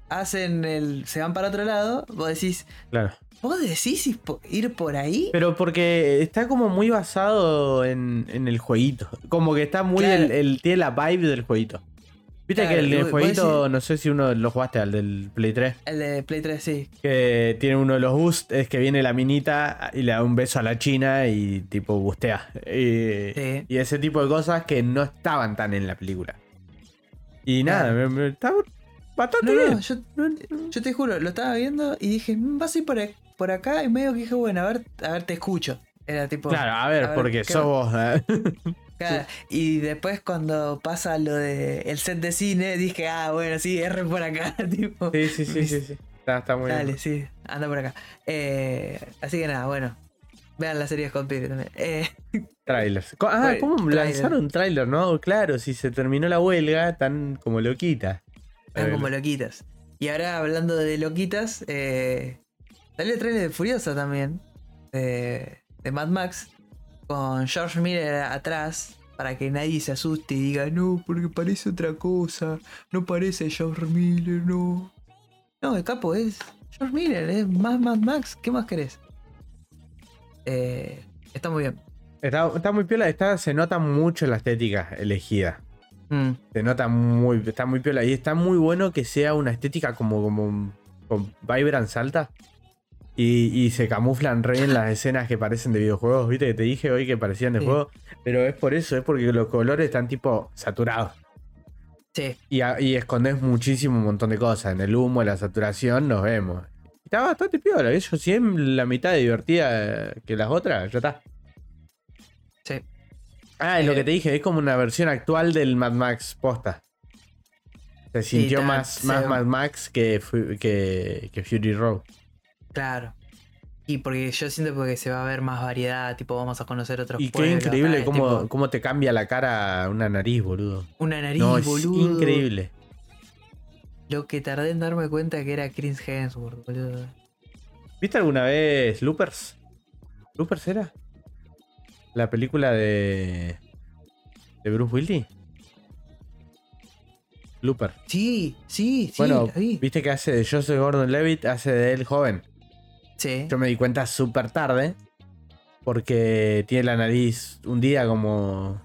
hacen el. se van para otro lado, vos decís. Claro. ¿Vos decís ir po- ir por ahí? Pero porque está como muy basado en, en el jueguito. Como que está muy. Claro. El, el- tiene la vibe del jueguito. Viste Claro, que el, jueguito, no sé si uno lo jugaste al del Play 3. El de Play 3, sí. Que tiene uno de los boosts, es que viene la minita y le da un beso a la china y tipo bustea. Y, Sí. y ese tipo de cosas que no estaban tan en la película. Y nada, Claro. me, me- está bastante No, bien. no, yo, yo te juro, lo estaba viendo y dije, "Mm, vas a ir por, a- por acá. Y medio que dije, bueno, a ver, a ver, te escucho. Era tipo. Claro, a ver, a ver, porque ¿qué sos vos. ¿eh? Claro, Y después cuando pasa lo de el set de cine, dije, ah, bueno, sí, R por acá, tipo. Sí, sí, sí, sí, sí. Está, está muy Dale, bien. sí, anda por acá. Eh, así que nada, bueno. Vean la serie de Scott Pilgrim también. Eh, Trailers. Ah, ¿cómo trailer. lanzaron un trailer, no? Claro, si se terminó la huelga, tan como loquita. están como loquitas. Y ahora hablando de loquitas, eh, salió el trailer de Furiosa también. De, de Mad Max. Con George Miller atrás. Para que nadie se asuste y diga, no, porque parece otra cosa. No parece George Miller, no. No, el capo es George Miller, es más Mad Max. ¿Qué más querés? Eh, está muy bien. Está, está muy piola, está, se nota mucho la estética elegida. Mm, Se nota muy, está muy piola. Y está muy bueno que sea una estética como, como con vibrance alta. Y, y se camuflan re en las escenas que parecen de videojuegos. Viste que te dije hoy que parecían de Sí. juego. Pero es por eso, es porque los colores están tipo saturados. sí, Y, a- y escondes muchísimo un montón de cosas. En el humo, en la saturación, nos vemos. Está bastante piola. Sí es la mitad de divertida que las otras, ya está. sí. Ah, es lo Eh, que te dije, es como una versión actual del Mad Max posta. Se sintió más, más Mad Max que, que, que Fury Road. Claro. Y porque yo siento porque se va a ver más variedad, tipo vamos a conocer otros Y qué increíble cómo, tipo, cómo te cambia la cara una nariz, boludo. una nariz, No, es boludo. increíble. Lo que tardé en darme cuenta que era Chris Hemsworth, boludo. ¿Viste alguna vez Loopers? ¿Loopers era? La película de. de Bruce Willis. Looper. Sí, sí, sí, bueno, viste que hace de Joseph Gordon Levitt, hace de él joven. Sí. Yo me di cuenta súper tarde. Porque tiene la nariz un día como.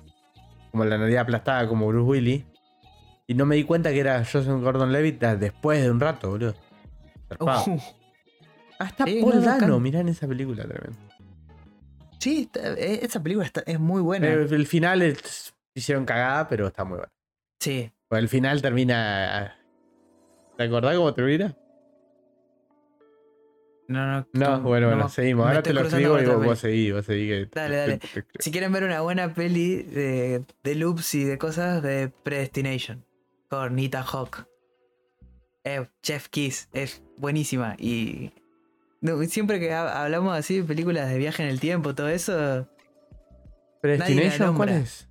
como la nariz aplastada como Bruce Willis. Y no me di cuenta que era Joseph Gordon Levitt después de un rato, boludo. Uh, está Sí, Paul no, no, Dano, mirá en esa película tremendo. sí, está- eh, esa película está- es muy buena. El final es- hicieron cagada, pero está muy bueno. sí. Pues el final termina. ¿Te acordás cómo termina? No, no, No, bueno, bueno, me- seguimos. me Ahora te lo escribo y vos, vos seguís, vos seguís. que- Dale, dale. Si quieren ver una buena peli de, de loops y de cosas de Predestination con Ethan Hawke. Eh, Jeff Kiss es buenísima y no, siempre que ha- hablamos así de películas de viaje en el tiempo, todo eso, ¿Predestination cuál es?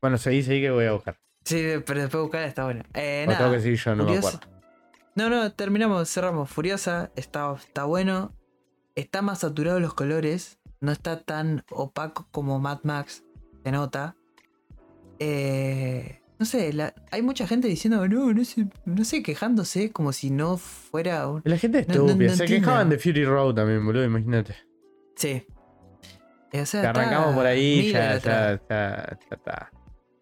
Bueno, seguí, seguí que voy a buscar. Sí, pero después buscarla está buena. Eh, O nada, tengo que decir yo, no me Furiosa- acuerdo. No, no, terminamos, cerramos. Furiosa, está, está bueno. Está más saturado los colores. No está tan opaco como Mad Max. Se nota. Eh, no sé, la- hay mucha gente diciendo, no, no sé, no sé, quejándose como si no fuera un... La gente es No, estúpida. no Se quejaban de Fury Road también, boludo, imagínate. Sí. O sea, Que está arrancamos por ahí, ya, ya, ya, ya está.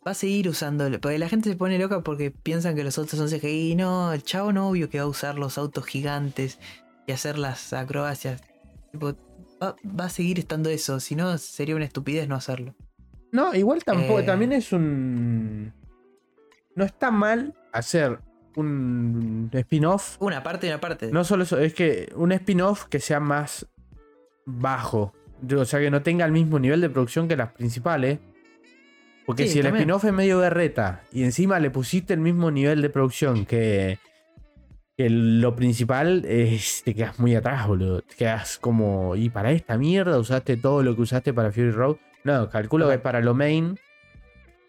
Va a seguir usándolo. Porque la gente se pone loca porque piensan que los autos son CGI. No, el chavo no obvio que va a usar los autos gigantes y hacer las acrobacias. Tipo, va, va a seguir estando eso. Si no, sería una estupidez no hacerlo. No, igual tampoco, Eh. también es un... No está mal hacer un spin-off. Una parte y una parte. No solo eso, es que un spin-off que sea más bajo. O sea, que no tenga el mismo nivel de producción que las principales. Porque Sí, si el spin-off es medio berreta y encima le pusiste el mismo nivel de producción que, que lo principal, es- te quedas muy atrás, boludo. Te quedas como, y para esta mierda usaste todo lo que usaste para Fury Road. No, calculo que para lo main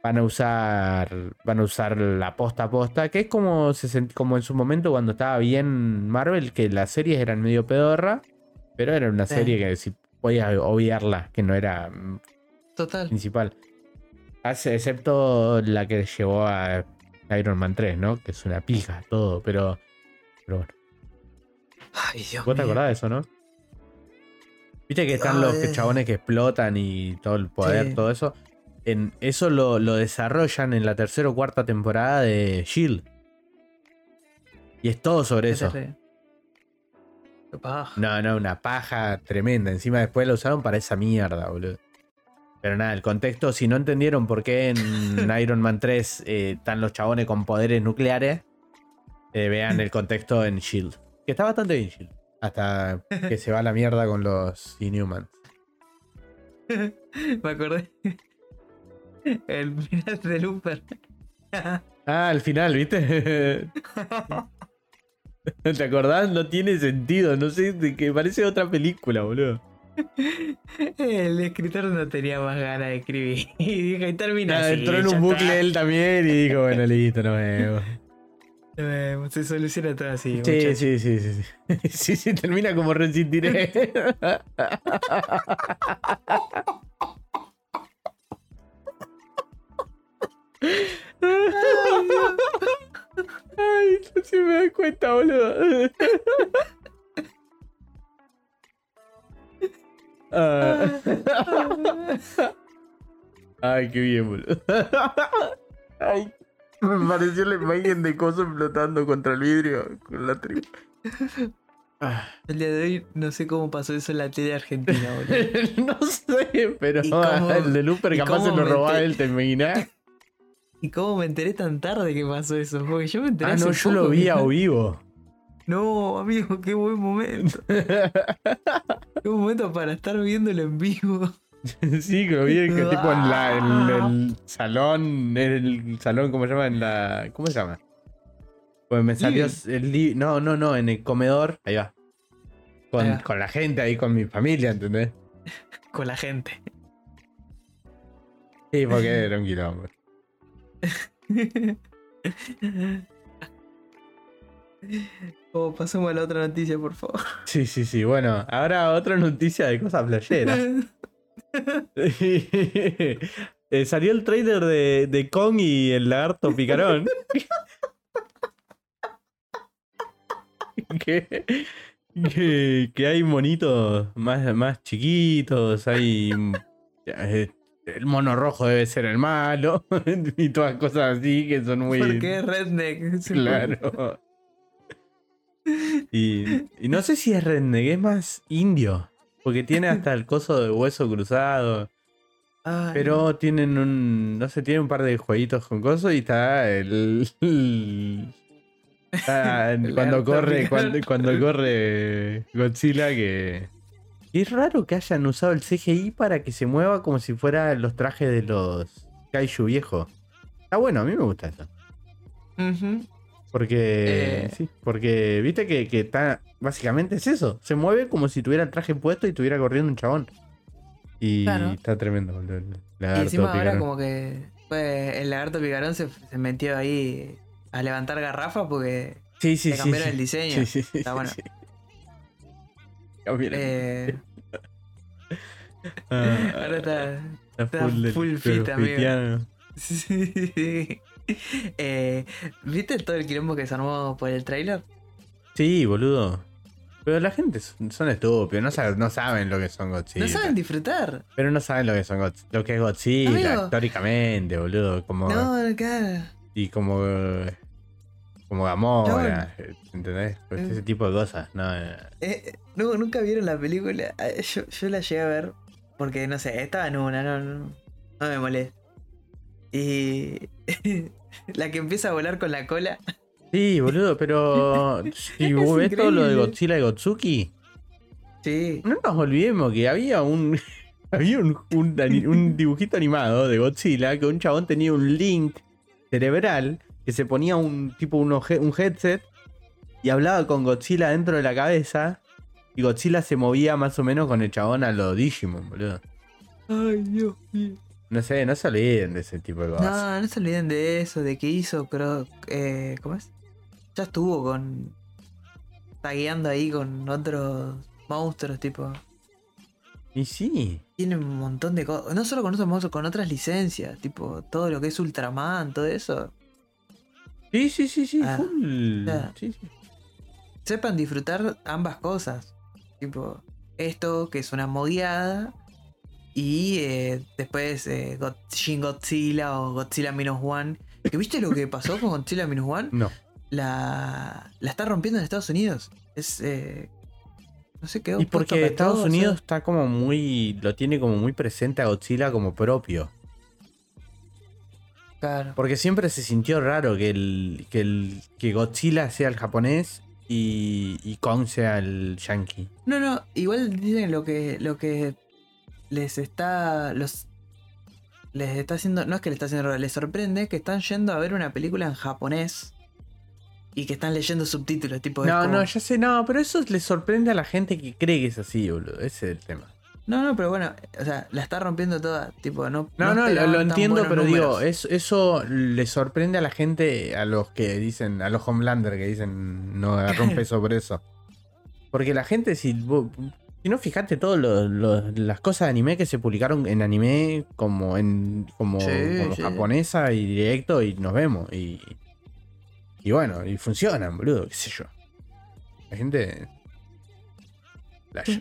van a usar van a usar la posta a posta, que es como, se como en su momento cuando estaba bien Marvel, que las series eran medio pedorra, pero era una Sí. serie que si podías obviarla, que no era mm, Total. principal. Excepto la que llevó a Iron Man 3, ¿no? Que es una pija todo, pero, pero bueno. Ay, Dios ¿Vos te acordás de eso, no? Viste que están los Ay. chabones que explotan y todo el poder, Sí. todo eso. En, eso lo, lo desarrollan en la tercera o cuarta temporada de Shield. Y es todo sobre eso. paja. No, no, una paja tremenda. Encima después lo usaron para esa mierda, boludo. Pero nada, el contexto, si no entendieron por qué en Iron Man 3 eh, están los chabones con poderes nucleares, eh, vean el contexto en Shield. Que está bastante bien Shield. Hasta que se va a la mierda con los Inhumans. Me acordé. El final de Looper. Ah, al final, ¿viste? ¿Te acordás? No tiene sentido. No sé, de que parece otra película, boludo. El escritor no tenía más ganas de escribir. Y dijo, y termina así, entró en un bucle está. él también y dijo, bueno, listo, nos vemos. Nos vemos, Se soluciona todo así. Sí, sí, sí, sí, sí. Sí, sí, termina como resistiré. Ay, no se me da cuenta, boludo. Ah. Ay, qué bien, boludo. Ay, me pareció la imagen de coso flotando contra el vidrio con la tribu. Ah, El día de hoy no sé cómo pasó eso en la tele argentina, boludo. no sé, pero ¿Y cómo- el de Looper capaz se lo robaba él, ¿te imaginás? ¿Y cómo me enteré tan tarde que pasó eso? Porque yo me enteré Ah, no, yo lo vi a vivo. No, amigo, qué buen momento. Qué buen momento para estar viéndolo en vivo. sí, que lo vi que tipo en, la, en el salón, en el salón, ¿cómo se llama? En la, ¿Cómo se llama? Pues me salió el No, no, no, en el comedor. Ahí va. Con, Ahí va. con la gente ahí, con mi familia, ¿entendés? Con la gente. Sí, porque era un quilombo. Oh, pasemos a la otra noticia, por favor. Sí, sí, sí. Bueno, ahora otra noticia de cosas playeras. Eh, salió el trailer de, de Kong y el lagarto picarón. que, que, que hay monitos más, más chiquitos, hay... eh, el mono rojo debe ser el malo y todas cosas así que son muy... Porque es redneck. Claro. Y, y no sé si es es más indio. Porque tiene hasta el coso de hueso cruzado. Ay, Pero tienen un. No sé, tiene un par de jueguitos con coso y está el. el- está El cuando corre. Cuando, cuando corre Godzilla que. y es raro que hayan usado el CGI para que se mueva como si fuera los trajes de los Kaiju viejos. Está bueno, a mí me gusta eso. Porque. Eh. Sí, porque viste que, que está. Básicamente es eso. Se mueve como si tuviera el traje puesto y estuviera corriendo un chabón. Y Claro. está tremendo. boludo, el Y encima ahora picarón. como que Pues el lagarto picarón se, se metió ahí a levantar garrafas porque Sí, sí, le sí. cambiaron sí. el diseño. Sí, sí, Está bueno. sí. Cambiaron. Eh, Ah, ahora está. está está full de fit, amigo. Sí. Eh, ¿Viste todo el quilombo que se armó por el trailer? Sí, boludo. Pero la gente son, estúpidos, no, saben- no saben lo que son Godzilla. No saben disfrutar. Pero no saben lo que son Godz- lo que es Godzilla Amigo. históricamente, boludo. Como, No, claro. Y como. eh, Como Gamora, ¿entendés? Pues Mm. ese tipo de cosas. No, eh, Eh, no, nunca vieron la película. Eh, Yo, yo la llegué a ver porque, no sé, estaba en una, no, no, no me molé. Y la que empieza a volar con la cola. Sí, boludo, pero si vos ves todo lo de. Godzilla y Gotsuki, Sí. no nos olvidemos que había un había un, un dibujito animado de Godzilla que un chabón tenía un link cerebral que se ponía un tipo un, un headset y hablaba con Godzilla dentro de la cabeza y Godzilla se movía más o menos con el chabón a lo Digimon, boludo. Ay, Dios mío. No sé, no se olviden de ese tipo de cosas. No, no se olviden de eso, de que hizo, creo. Eh, ¿Cómo es? Ya estuvo con. Tagueando ahí con otros monstruos, tipo. Y sí. Tiene un montón de cosas. No solo con otros monstruos, con otras licencias. Tipo, todo lo que es Ultraman, todo eso. Sí, sí, sí, sí, Ah, full. Sí, sí. Sepan disfrutar ambas cosas. Tipo, esto que es una mogueada. Y eh, después eh, God- Shin Godzilla o Godzilla Minus One. ¿Que ¿Viste lo que pasó con Godzilla Minus One? No. La, la está rompiendo en Estados Unidos. Es. Eh, no sé qué. Y porque Estados Unidos está como muy. lo tiene como muy presente a Godzilla como propio. Claro. Porque siempre se sintió raro que el. que el. que Godzilla sea el japonés y. y Kong sea el yankee. No, no, igual dicen lo que, lo que les está. los les está haciendo. No es que les está haciendo raro, les sorprende que están yendo a ver una película en japonés. Y que están leyendo subtítulos, tipo. No, como- no, ya sé, no, pero eso le sorprende a la gente que cree que es así, boludo. Ese es el tema. No, no, pero bueno, o sea, la está rompiendo toda. Tipo, no. No, no, lo, entiendo, pero digo, números. es, eso le sorprende a la gente, a los que dicen, a los Homelander que dicen no peso por eso. Porque la gente, si, vos- si no fijate todas las cosas de anime que se publicaron en anime como en como, Sí, como sí. japonesa y directo y nos vemos. Y, y bueno, y funcionan, boludo, qué sé yo. La gente... Flash.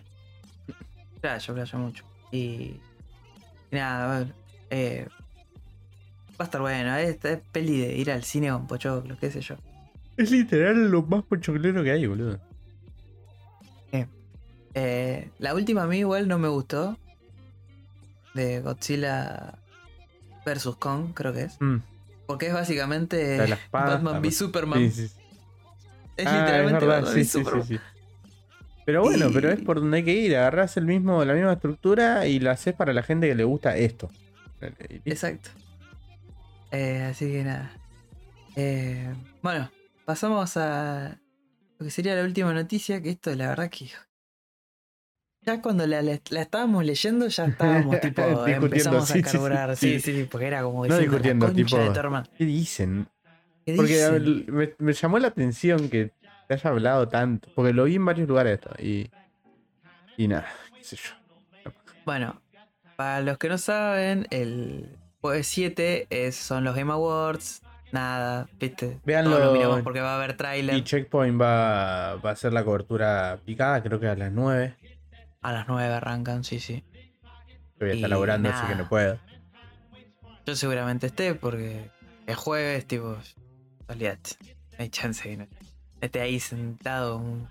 Playo, playo mucho. Y. y nada, a ver. eh, va a estar bueno. Es, es peli de ir al cine con pochoclo, qué sé yo. Es literal lo más pochoclero que hay, boludo. Eh, la última a mí igual no me gustó. De Godzilla vs. Kong, creo que es. Mm, Porque es básicamente La espada, Batman ah, v Superman. sí, sí, sí. Es Ah, literalmente Batman v Superman. Pero bueno, Y- pero es por donde hay que ir. Agarrás el mismo, la misma estructura y la haces para la gente que le gusta esto. Listo. Exacto. Eh, así que nada. Eh, bueno, pasamos a lo que sería la última noticia, que esto la verdad que... Ya cuando la, la- la estábamos leyendo ya estábamos tipo... Discutiendo, empezamos sí, a carburar. sí, Sí, sí. porque era como No discutiendo, la tipo- de tu hermano". ¿Qué dicen? ¿Qué Porque ver, me, me llamó la atención que te haya hablado tanto. Porque lo vi en varios lugares esto. Y, y nada, qué sé yo. Bueno, para los que no saben, el jueves 7 es, son los Game Awards. Nada, viste. Véanlo. Todos lo miramos porque va a haber Y tráiler Checkpoint va, va a hacer la cobertura picada, creo que a las 9. A las 9 arrancan, sí, sí. Yo voy a estar laburando, así que nada. no puedo. Yo seguramente esté porque es jueves, tipo, olvídate. No hay chance que no. Esté ahí sentado un-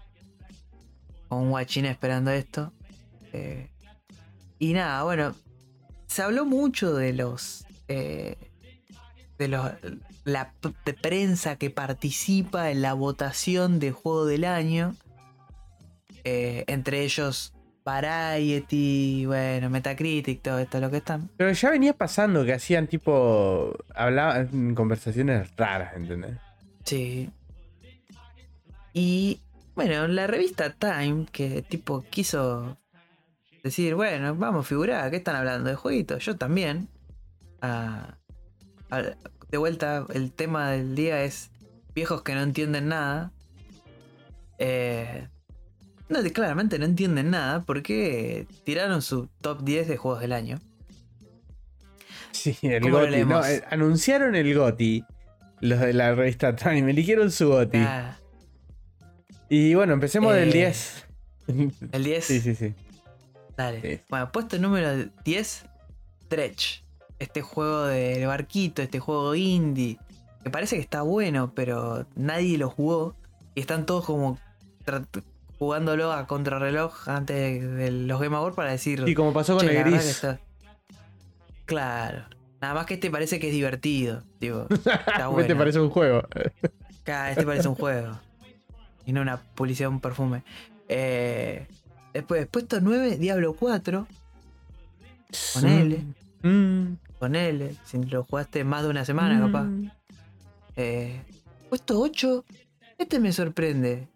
con un guachín esperando esto. Eh, y nada, bueno. Se habló mucho de los. eh, de los. La de prensa que participa en la votación de juego del año. Eh, entre ellos Variety, bueno, Metacritic, todo esto lo que están. Pero ya venía pasando que hacían tipo. Hablaban conversaciones raras, ¿entendés? Sí. Y bueno, la revista Time, que tipo quiso decir, bueno, vamos, figurar, ¿qué están hablando de jueguitos? Yo también. A, al- de vuelta, el tema del día es viejos que no entienden nada. Eh, no, claramente no entienden nada porque tiraron su top 10 de juegos del año. Sí, el. No, eh, anunciaron el GOTY. Los de la revista Time eligieron su GOTY. Ah, Y bueno, empecemos del Eh, 10. el 10. sí, sí, sí. Dale. Sí. Bueno, puesto número 10, Dredge. Este juego del barquito, este juego indie. Que parece que está bueno, pero nadie lo jugó. Y están todos como jugándolo a contrarreloj antes de, los Game Awards para decir. Y como pasó con "Che, el gris. está-". Claro. Nada más que este parece que es divertido. Tipo, está ¿Qué te bueno. parece un juego? Acá, este parece un juego. Y no una publicidad de un perfume. Eh, después, puesto 9, Diablo 4. Ponele. Mm, Ponele. Si lo jugaste más de una semana, capaz. mm. Eh, puesto 8. Este me sorprende.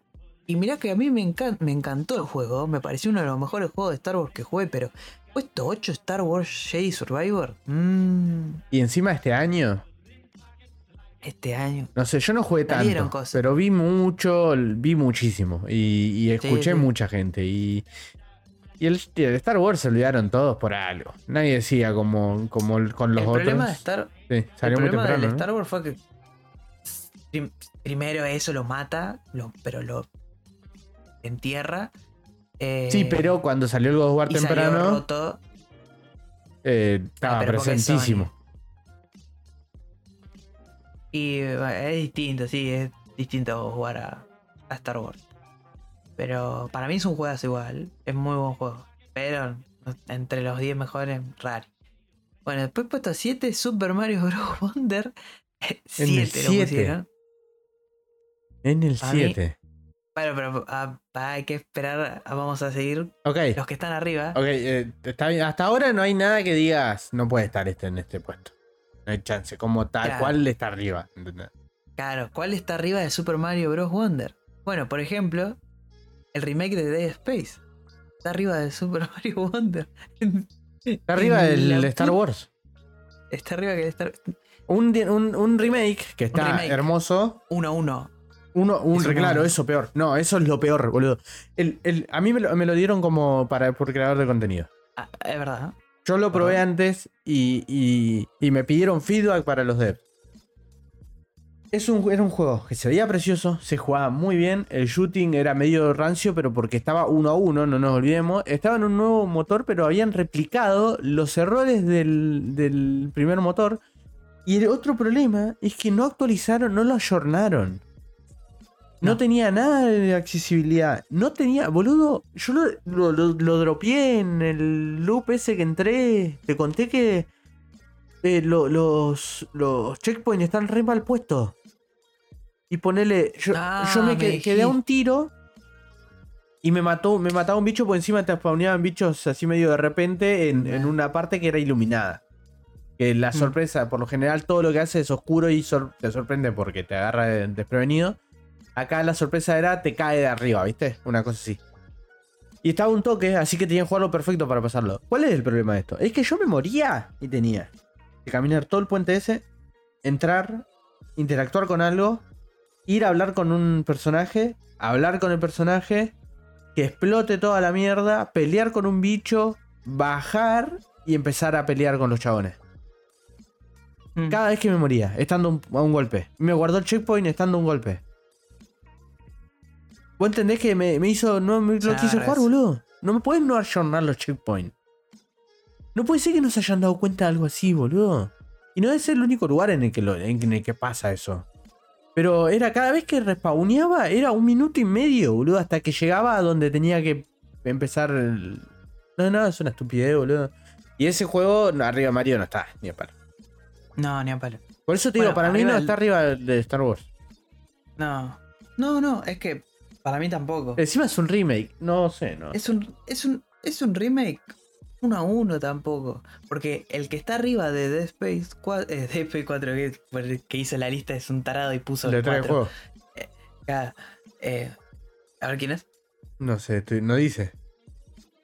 Y mirá que a mí me, encan- me encantó el juego. Me pareció uno de los mejores juegos de Star Wars que jugué. Pero puesto 8 Star Wars Jedi Survivor. Mm, Y encima este año, este año. no sé, yo no jugué tanto, cosas. pero vi mucho, vi muchísimo y, y escuché sí. mucha gente y, y el, el Star Wars se olvidaron todos por algo. Nadie decía como, como con los el otros. problema de Star Sí, El muy problema temprano. del ¿no? Star Wars fue que prim- primero eso lo mata, lo- pero lo entierra. eh, Sí, pero cuando salió el salió temprano, roto. eh, estaba Ah, pero porque es presentísimo. Y eh, es distinto, sí, es distinto jugar a, a Star Wars. Pero para mí es un juegazo igual, es muy buen juego. Pero entre los 10 mejores, raro. Bueno, después puesto 7, Super Mario Bros. Wonder. 7 lo pusieron. En el A mí- 7. Bueno, pero ah, hay que esperar, ah, vamos a seguir. Ok, Los que están arriba. ok, eh, está bien. Hasta ahora no hay nada que digas, no puede estar este en este puesto. No hay chance, como tal Claro. cual está arriba. ¿entendés? Claro, ¿cuál está arriba de Super Mario Bros. Wonder? Bueno, por ejemplo, el remake de Dead Space. Está arriba de Super Mario Wonder. Está arriba del La Star Wars. Está arriba que el Star Un, un- un remake que está remake. hermoso. 1 1. Uno, un, Eso no- claro, eso peor. No, eso es lo peor, boludo. El, el- a mí me lo, me lo dieron como para por creador de contenido. Ah, es verdad. ¿no? Yo lo probé antes y, y- y me pidieron feedback para los devs. Es un, era un juego que se veía precioso, se jugaba muy bien, el shooting era medio rancio, pero porque estaba uno a uno, no nos olvidemos. Estaba en un nuevo motor, pero habían replicado los errores del, del primer motor. Y el otro problema es que no actualizaron, no lo ayornaron. No, No. tenía nada de accesibilidad. No tenía, boludo. Yo lo, lo, lo- en el loop ese que entré. Te conté que eh, lo- los, los checkpoints están re mal puestos. Y ponele. Yo, Ah, yo me, me que- quedé a un tiro. Y me mató, me mataba un bicho por encima te spawneaban bichos así medio de repente en, en una parte que era iluminada. Que la Mm. sorpresa, por lo general, todo lo que hace es oscuro y sor- te sorprende porque te agarra de- desprevenido. Acá la sorpresa era te cae de arriba, ¿viste? Una cosa así. Y estaba un toque, así que tenía que jugarlo perfecto para pasarlo. ¿Cuál es el problema de esto? Es que yo me moría y tenía que caminar todo el puente ese, entrar, interactuar con algo, ir a hablar con un personaje, hablar con el personaje, que explote toda la mierda, pelear con un bicho, bajar y empezar a pelear con los chabones. Mm. Cada vez que me moría, estando un- a un golpe. Me guardó el checkpoint estando a un golpe. ¿Vos entendés que me, me hizo. No me lo quise jugar, boludo? No me pueden no ayornar los checkpoints. No puede ser que no se hayan dado cuenta de algo así, boludo. Y no es el único lugar en el que, lo, en el que pasa eso. Pero era cada vez que respawneaba, era un minuto y medio, boludo, hasta que llegaba a donde tenía que empezar el... No, no, es una estupidez, boludo. Y ese juego, no, arriba Mario no está, ni a palo. No, ni a palo. Por eso te Bueno, digo, para mí no está arriba de Star Wars. No. No, no, es que para mí tampoco. Encima es un remake, no sé, no. Es un, es un, es un remake uno a uno tampoco. Porque el que está arriba de Dead Space 4, eh, Dead Space 4 que, que hizo la lista es un tarado y puso Le el trae el 4. juego. Acá, eh, a ver quién es. No sé, estoy- no dice.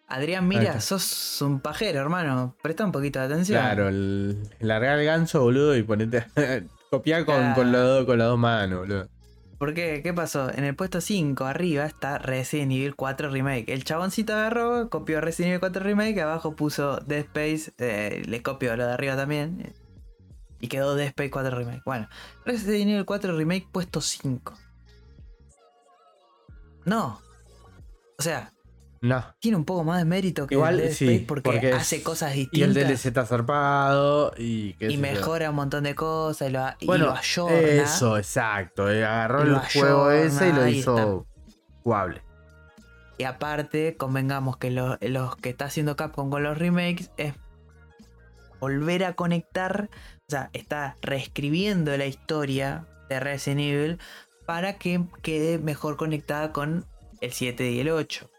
Adrián, mira, sos un pajero, hermano. Presta un poquito de atención. Claro, el, largar el ganso, boludo, y ponete. Copiar con, Claro. con las dos manos, boludo. ¿Por qué? ¿Qué pasó? En el puesto 5 arriba está Resident Evil 4 Remake. El chaboncito agarró, copió Resident Evil 4 Remake, abajo puso Dead Space, eh, le copió lo de arriba también. eh, Y quedó Dead Space 4 Remake. Bueno, Resident Evil 4 Remake puesto 5. No. O sea, No. tiene un poco más de mérito que Igual, el Dead sí, Space porque, hace cosas Y el distintas. DLC está zarpado y qué y yo. mejora un montón de cosas y lo, y Bueno, lo ayorna. eso, exacto. eh, Agarró el lo juego ayorna, ese y lo hizo jugable. Y aparte, convengamos que lo- los que está haciendo Capcom con los remakes es volver a conectar, o sea, está reescribiendo la historia de Resident Evil para que quede mejor conectada con el 7 y el 8.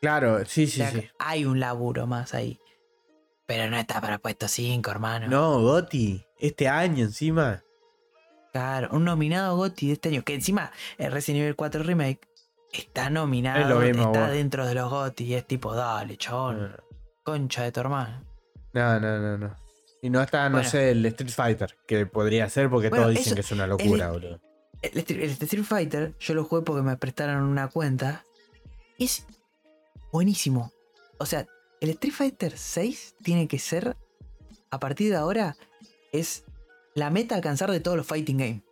Claro, sí, O sí, sea, sí. hay un laburo más ahí. Pero no está para puesto 5, hermano. No, Goti, este año encima. Claro, un nominado GOTY de este año. Que encima el Resident Evil 4 Remake está nominado, Es lo mismo, está vos. dentro de los GOTY. Y es tipo, dale, chabón, concha de tu hermano. No, no, no, no. Y no está, no Bueno. sé, el Street Fighter, que podría ser porque Bueno, todos dicen eso- que es una locura, el- boludo. El, Street- el Street Fighter, yo lo jugué porque me prestaron una cuenta. Es buenísimo. O sea, el Street Fighter 6 tiene que ser, a partir de ahora, es la meta a alcanzar de todos los fighting games.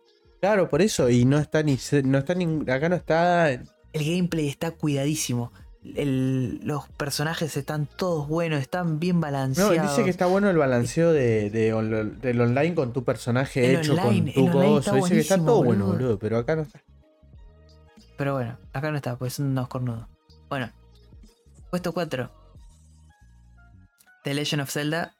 Claro, por eso, y no está ni, no está ni, acá no está, El gameplay está cuidadísimo. El- los personajes están todos buenos, están bien no, balanceados. dice que está bueno el balanceo de, de on- del online con tu personaje El hecho online, con tu coso, dice que está todo bueno, boludo. pero acá no está. Pero bueno, acá no está, pues son unos cornudos. Bueno, puesto 4. The Legend of Zelda,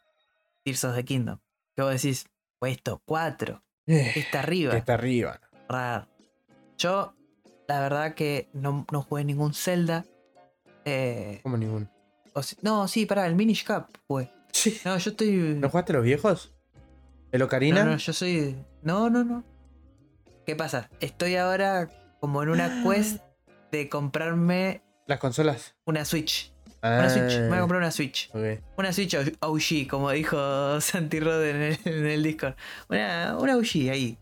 Tears of the Kingdom. Que vos decís, puesto 4. Está arriba. Está arriba. Raro. Yo, la verdad que no, no jugué ningún Zelda. Eh, Como ningún. o si- no, sí, pará, el Minish Cap jugué. Sí. No, yo estoy. ¿No jugaste los viejos? ¿El Ocarina? No, no, yo soy. No, no, no. ¿Qué pasa? Estoy ahora como en una quest de comprarme Las consolas. una Switch. Una Switch. Me voy a Ah, comprar una Switch. Una Switch OG, como dijo Santi Rod en el, en el Discord. Una, una OG ahí.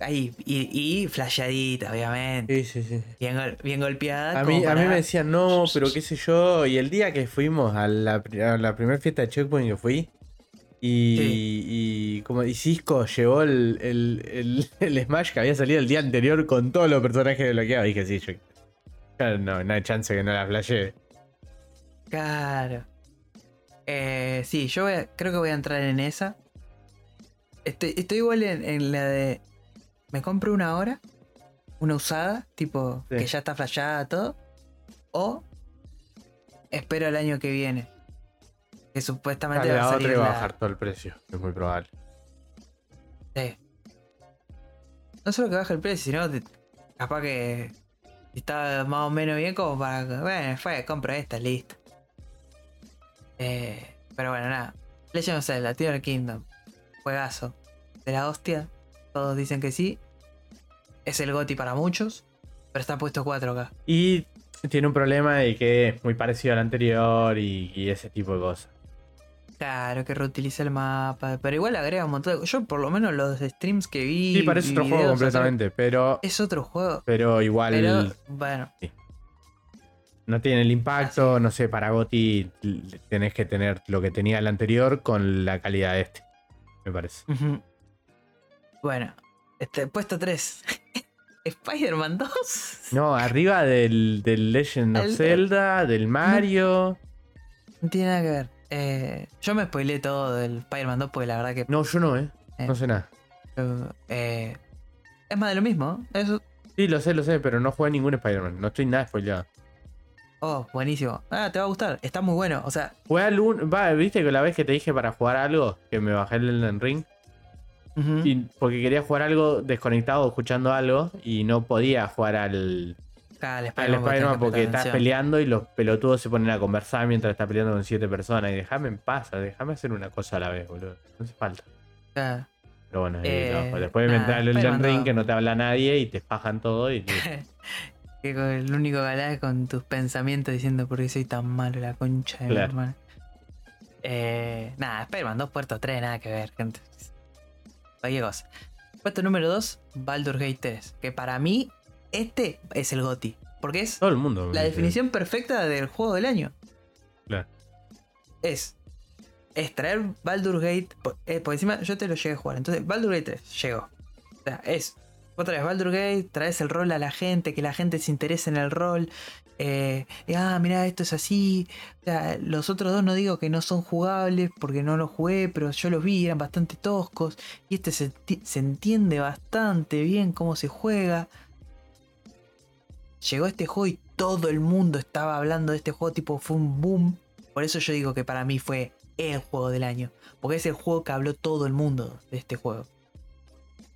Ahí. Y, y flasheadita, obviamente. Sí, sí, sí. Bien, gol- bien golpeada. A mí, a mí me decían, no, pero qué sé yo. Y el día que fuimos a la, a la primera fiesta de Checkpoint que fui, y, Sí. y como y Cisco llevó el, el, el- el Smash que había salido el día anterior con todos los personajes desbloqueados. Dije, sí, yo. No, no hay chance que no la flashee. Claro. Eh, sí, yo voy a- creo que voy a entrar en esa. Estoy, estoy igual en, en la de. Me compro una hora, una usada, tipo Sí. que ya está flashada todo. O espero el año que viene. Que supuestamente va a la salir otra y va a la- bajar todo el precio. Es muy probable. Sí. No solo que baje el precio, sino capaz que está más o menos bien como para bueno, fue, compro esta, listo. Eh, pero bueno, nada. Legend of Zelda, the Kingdom. Juegazo. De la hostia. Todos dicen que sí. Es el GOTI para muchos. Pero está puesto 4 acá. Y tiene un problema de que es muy parecido al anterior y ese tipo de cosas. Claro, que reutiliza el mapa. Pero igual agrega un montón de Yo, por lo menos, los streams que vi. Sí, parece otro juego completamente, pero, Es otro juego. pero igual Pero, bueno. no tiene el impacto. No sé, para Goti tenés que tener lo que tenía el anterior con la calidad de este, me parece. Bueno, este, puesto 3. Spider-Man 2. No, arriba del, del Legend of El- Zelda, del Mario. No tiene nada que ver. Eh, yo me spoileé todo del Spider-Man 2 porque la verdad que. No, yo no, ¿eh? Eh. No sé nada. eh, es más de lo mismo. Eso. Sí, lo sé, lo sé, pero no jugué ningún Spider-Man. No estoy nada spoileado. Oh, buenísimo. Ah, te va a gustar. Está muy bueno. O sea, Jugué al un... Va, ¿viste que la vez que te dije para jugar algo? Que me bajé el Elden Ring. Y porque quería jugar algo desconectado, escuchando algo. Y no podía jugar al, El al Spider-Man porque estás peleando y los pelotudos se ponen a conversar mientras estás peleando con siete personas. Y déjame en paz, déjame hacer una cosa a la vez, boludo. No hace falta. Pero bueno, Eh, no. después me nada, entra el Elden Ring que no te habla nadie y te fajan todo. Y Que con el único es con tus pensamientos diciendo por qué soy tan malo, la concha de mi Claro. hermana. Eh, nada, Spider-Man 2, puerto 3, nada que ver, gente. Cualquier cosa. Puesto número 2, Baldur's Gate 3. Que para mí, este es el GOTI. Porque es Todo el mundo. la definición perfecta del juego del año. Claro. Es extraer Baldur's Gate. Por, eh, por encima, yo te lo llegué a jugar. Entonces, Baldur's Gate 3 llegó. O sea, es. Vos traes Baldur's Gate, traes el rol a la gente, que la gente se interese en el rol. Eh, y, ah, mira, esto es así. O sea, los otros dos no digo que no son jugables porque no los jugué, pero yo los vi, eran bastante toscos. Y este se entiende bastante bien cómo se juega. Llegó este juego y todo el mundo estaba hablando de este juego, tipo fue un boom. Por eso yo digo que para mí fue el juego del año. Porque es el juego que habló todo el mundo de este juego.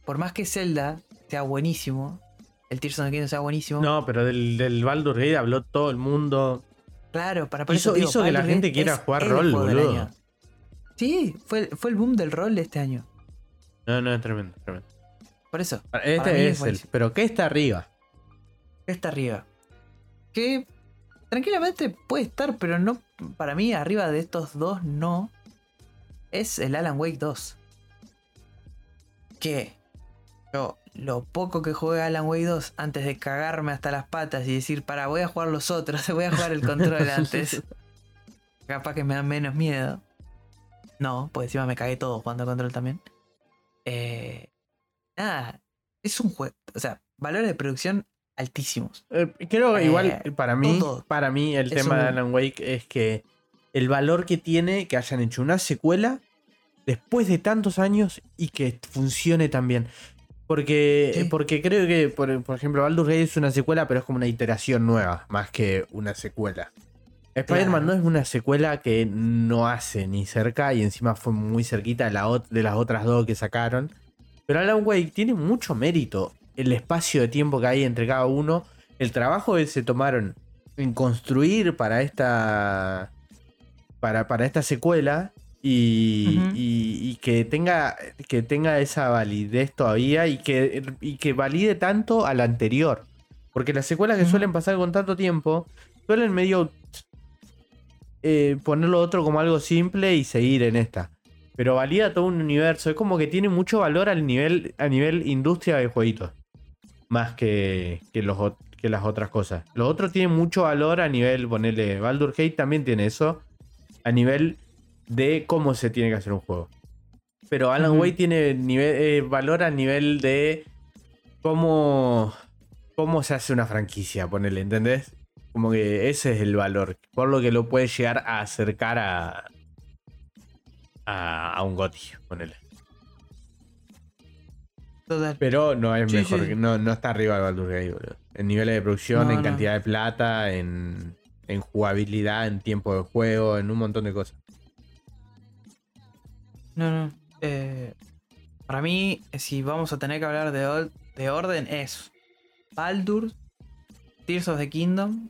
Por más que Zelda sea buenísimo, el Tears of the Kingdom sea buenísimo. No, pero del, del Baldur Gate habló todo el mundo. Claro, para por Hizo- eso digo, hizo que la gente quiera jugar rol, boludo. Sí, fue, fue el boom del rol de este año. No, no, es tremendo, tremendo. Por eso. Este Para mí es el. Pero ¿qué está arriba? Está arriba. Que tranquilamente puede estar, pero no. Para mí, arriba de estos dos, no. Es el Alan Wake 2. Que yo, lo poco que jugué Alan Wake 2, antes de cagarme hasta las patas y decir, para, voy a jugar los otros, voy a jugar el control antes. Capaz que me da menos miedo. No, pues encima me cagué todo jugando control también. Eh, nada, es un juego. O sea, valores de producción altísimos. Eh, creo que Eh, igual para mí, todo. para mí el Es tema de Alan Wake es que el valor que tiene que hayan hecho una secuela después de tantos años y que funcione tan bien. Porque, Sí. porque creo que, por, por ejemplo, Baldur's Gate es una secuela, pero es como una iteración nueva, más que una secuela. Spider-Man Claro. no es una secuela que no hace ni cerca y encima fue muy cerquita de, la ot- de las otras dos que sacaron. Pero Alan Wake tiene mucho mérito. El espacio de tiempo que hay entre cada uno. El trabajo que se tomaron en construir para esta. Para, para esta secuela. Y, Ujú. y- y que tenga. Que tenga esa validez todavía. Y que, y que valide tanto a la anterior. Porque las secuelas que suelen pasar con tanto tiempo. Suelen medio. eh, ponerlo otro como algo simple y seguir en esta pero valida todo un universo. Es como que tiene mucho valor al nivel, a nivel industria de jueguitos. Más que, que, los, que las otras cosas. Los otros tienen mucho valor a nivel, ponerle, Baldur Gate también tiene eso. A nivel de cómo se tiene que hacer un juego. Pero Alan Ujú. Wake tiene nivel, eh, valor a nivel de cómo, cómo se hace una franquicia, ponerle, ¿entendés? Como que ese es el valor. Por lo que lo puede llegar a acercar a, a, a un GOTY, ponele. Total. Pero no es Sí, mejor, sí. no, no está arriba del Baldur's Gate, boludo. En niveles de producción, No, en no. cantidad de plata, en, en jugabilidad, en tiempo de juego, en un montón de cosas. No, no. eh, para mí, si vamos a tener que hablar de, de orden, es Baldur, Tears of the Kingdom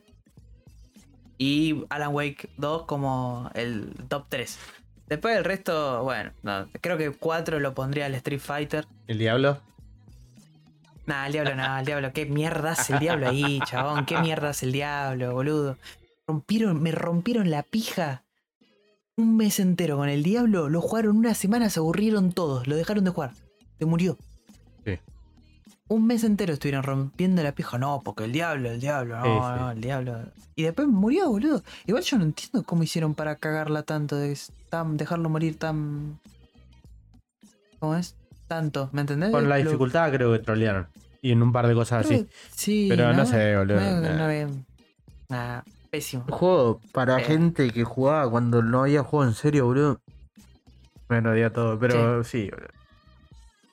y Alan Wake 2 como el top 3. Después el resto, bueno, no, creo que 4 lo pondría el Street Fighter. ¿El diablo? Nah, el diablo no, el diablo. ¿Qué mierda hace el diablo ahí, chabón? ¿Qué mierda hace el diablo, boludo? Rompieron, me rompieron la pija. Un mes entero con el diablo, lo jugaron una semana, se aburrieron todos, lo dejaron de jugar. Se murió. Sí. Un mes entero estuvieron rompiendo la pija. No, porque el diablo, el diablo, no, Sí, sí. no, el diablo. Y después murió, boludo. Igual yo no entiendo cómo hicieron para cagarla tanto, de tan, dejarlo morir tan. ¿Cómo es? Tanto, ¿me entendés? Con la Lo- dificultad creo que trolearon. Y en un par de cosas Creo así. que Sí, Pero no sé, boludo, No, no, nah. nah, pésimo. Juego para Eh. gente que jugaba cuando no había juego en serio, boludo. Bueno, odiaba todo, pero sí, boludo.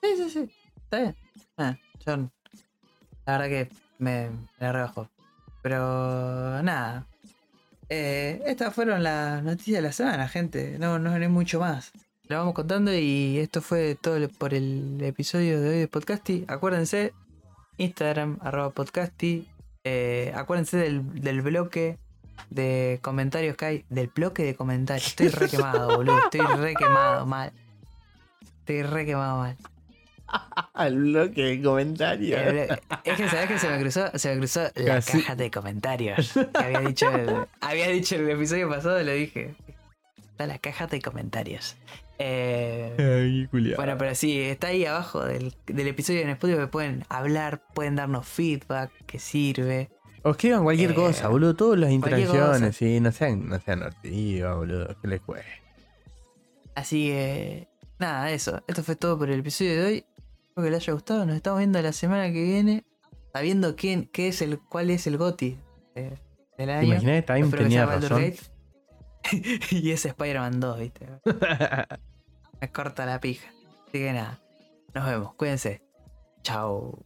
Sí, sí, sí. Está bien. Ah, yo, la verdad que me, me rebajo. Pero nada. Eh, estas fueron las noticias de la semana, gente. No, no hay mucho más. Lo vamos contando y esto fue todo por el episodio de hoy de Podcasty. Acuérdense, Instagram, arroba Podcasty. Eh, acuérdense del, del bloque de comentarios que hay. Del bloque de comentarios. Estoy re quemado, boludo. Estoy re quemado mal. Estoy re quemado mal. Al bloque de comentarios. Eh, Es que sabes que se me cruzó, se me cruzó la Casi. caja de comentarios. Que había dicho el, había dicho el episodio pasado, lo dije. Está la caja de comentarios. Eh, Ay, bueno, pero sí, está ahí abajo del, del episodio en Spotify. Pueden hablar, pueden darnos feedback, que sirve. O escriban cualquier Eh, cosa, boludo. Todas las interacciones, sí. No sean, no sean boludo. Que les cueste. Así que, nada, eso. Esto fue todo por el episodio de hoy. Espero que les haya gustado. Nos estamos viendo la semana que viene. Sabiendo quién, qué es el, cuál es el GOTI de- del ¿Te año. que Time Espero tenía razón? Y es Spider-Man 2, ¿viste? Me corta la pija. Así que nada. Nos vemos. Cuídense. Chao.